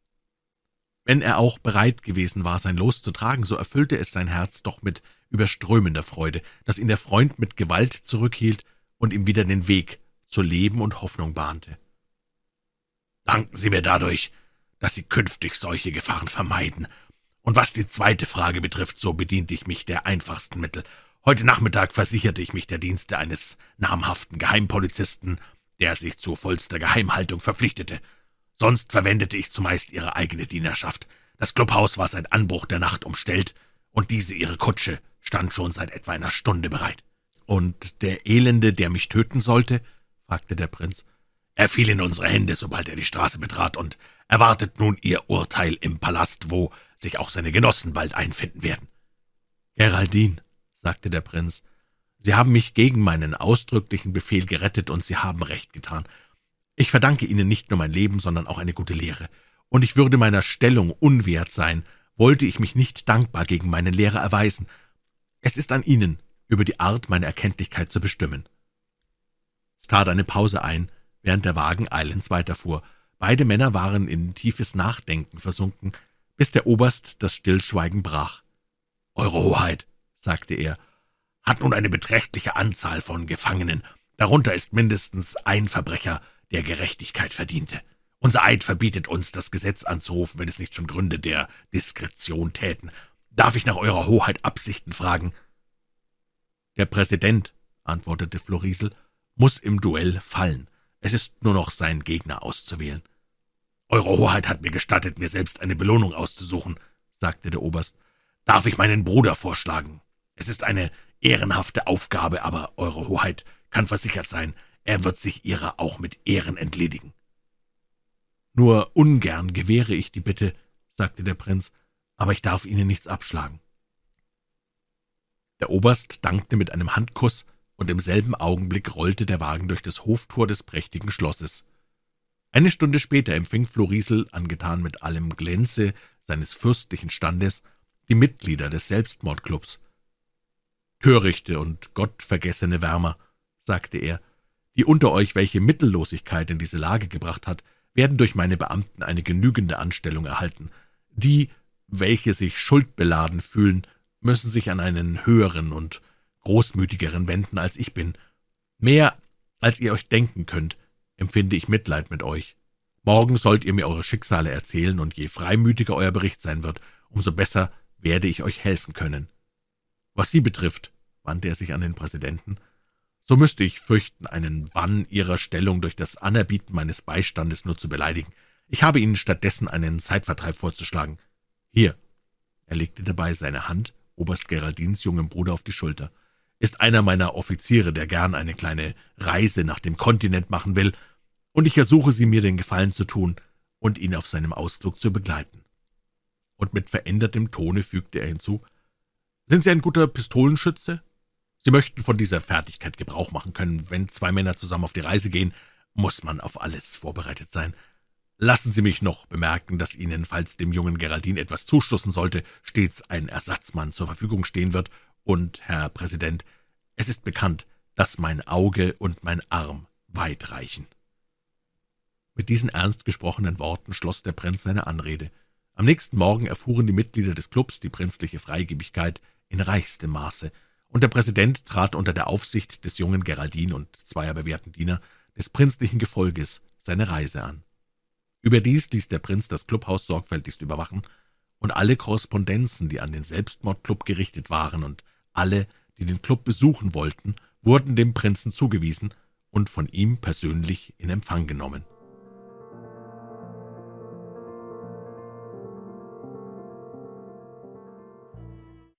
Wenn er auch bereit gewesen war, sein Los zu tragen, so erfüllte es sein Herz doch mit überströmender Freude, dass ihn der Freund mit Gewalt zurückhielt und ihm wieder den Weg zu Leben und Hoffnung bahnte. Danken Sie mir dadurch, dass Sie künftig solche Gefahren vermeiden. Und was die zweite Frage betrifft, so bediente ich mich der einfachsten Mittel. Heute Nachmittag versicherte ich mich der Dienste eines namhaften Geheimpolizisten, der sich zu vollster Geheimhaltung verpflichtete. Sonst verwendete ich zumeist ihre eigene Dienerschaft. Das Clubhaus war seit Anbruch der Nacht umstellt, und diese ihre Kutsche stand schon seit etwa einer Stunde bereit. Und der Elende, der mich töten sollte? fragte der Prinz. Er fiel in unsere Hände, sobald er die Straße betrat, und erwartet nun ihr Urteil im Palast, wo sich auch seine Genossen bald einfinden werden. Geraldine, sagte der Prinz, Sie haben mich gegen meinen ausdrücklichen Befehl gerettet, und Sie haben recht getan. Ich verdanke Ihnen nicht nur mein Leben, sondern auch eine gute Lehre, und ich würde meiner Stellung unwert sein, wollte ich mich nicht dankbar gegen meinen Lehrer erweisen. Es ist an Ihnen, über die Art meiner Erkenntlichkeit zu bestimmen. Es tat eine Pause ein, während der Wagen eilends weiterfuhr. Beide Männer waren in tiefes Nachdenken versunken, bis der Oberst das Stillschweigen brach. Eure Hoheit, sagte er, hat nun eine beträchtliche Anzahl von Gefangenen. Darunter ist mindestens ein Verbrecher, der Gerechtigkeit verdiente. Unser Eid verbietet uns, das Gesetz anzurufen, wenn es nicht schon Gründe der Diskretion täten. Darf ich nach Eurer Hoheit Absichten fragen? Der Präsident, antwortete Florisel, muss im Duell fallen. Es ist nur noch sein Gegner auszuwählen. Eure Hoheit hat mir gestattet, mir selbst eine Belohnung auszusuchen, sagte der Oberst. Darf ich meinen Bruder vorschlagen? Es ist eine ehrenhafte Aufgabe, aber Eure Hoheit kann versichert sein, er wird sich ihrer auch mit Ehren entledigen. Nur ungern gewähre ich die Bitte, sagte der Prinz, aber ich darf Ihnen nichts abschlagen. Der Oberst dankte mit einem Handkuss, und im selben Augenblick rollte der Wagen durch das Hoftor des prächtigen Schlosses. Eine Stunde später empfing Florisel, angetan mit allem Glänze seines fürstlichen Standes, die Mitglieder des Selbstmordclubs. Törichte und gottvergessene Wärmer, sagte er, die unter euch, welche Mittellosigkeit in diese Lage gebracht hat, werden durch meine Beamten eine genügende Anstellung erhalten. Die, welche sich schuldbeladen fühlen, müssen sich an einen höheren und großmütigeren wenden, als ich bin. Mehr, als ihr euch denken könnt, empfinde ich Mitleid mit euch. Morgen sollt ihr mir eure Schicksale erzählen, und je freimütiger euer Bericht sein wird, umso besser werde ich euch helfen können. Was Sie betrifft, wandte er sich an den Präsidenten, so müsste ich fürchten, einen Wann Ihrer Stellung durch das Anerbieten meines Beistandes nur zu beleidigen. Ich habe Ihnen stattdessen einen Zeitvertreib vorzuschlagen. Hier. Er legte dabei seine Hand Oberst Geraldins jungem Bruder auf die Schulter. Ist einer meiner Offiziere, der gern eine kleine Reise nach dem Kontinent machen will, und ich ersuche Sie, mir den Gefallen zu tun und ihn auf seinem Ausflug zu begleiten. Und mit verändertem Tone fügte er hinzu, »Sind Sie ein guter Pistolenschütze? Sie möchten von dieser Fertigkeit Gebrauch machen können. Wenn zwei Männer zusammen auf die Reise gehen, muss man auf alles vorbereitet sein. Lassen Sie mich noch bemerken, dass Ihnen, falls dem jungen Geraldin etwas zustoßen sollte, stets ein Ersatzmann zur Verfügung stehen wird, und, Herr Präsident, es ist bekannt, dass mein Auge und mein Arm weit reichen. Mit diesen ernst gesprochenen Worten schloss der Prinz seine Anrede. Am nächsten Morgen erfuhren die Mitglieder des Klubs die prinzliche Freigebigkeit in reichstem Maße, und der Präsident trat unter der Aufsicht des jungen Geraldin und zweier bewährten Diener des prinzlichen Gefolges seine Reise an. Überdies ließ der Prinz das Clubhaus sorgfältigst überwachen, und alle Korrespondenzen, die an den Selbstmordclub gerichtet waren, und alle, die den Club besuchen wollten, wurden dem Prinzen zugewiesen und von ihm persönlich in Empfang genommen.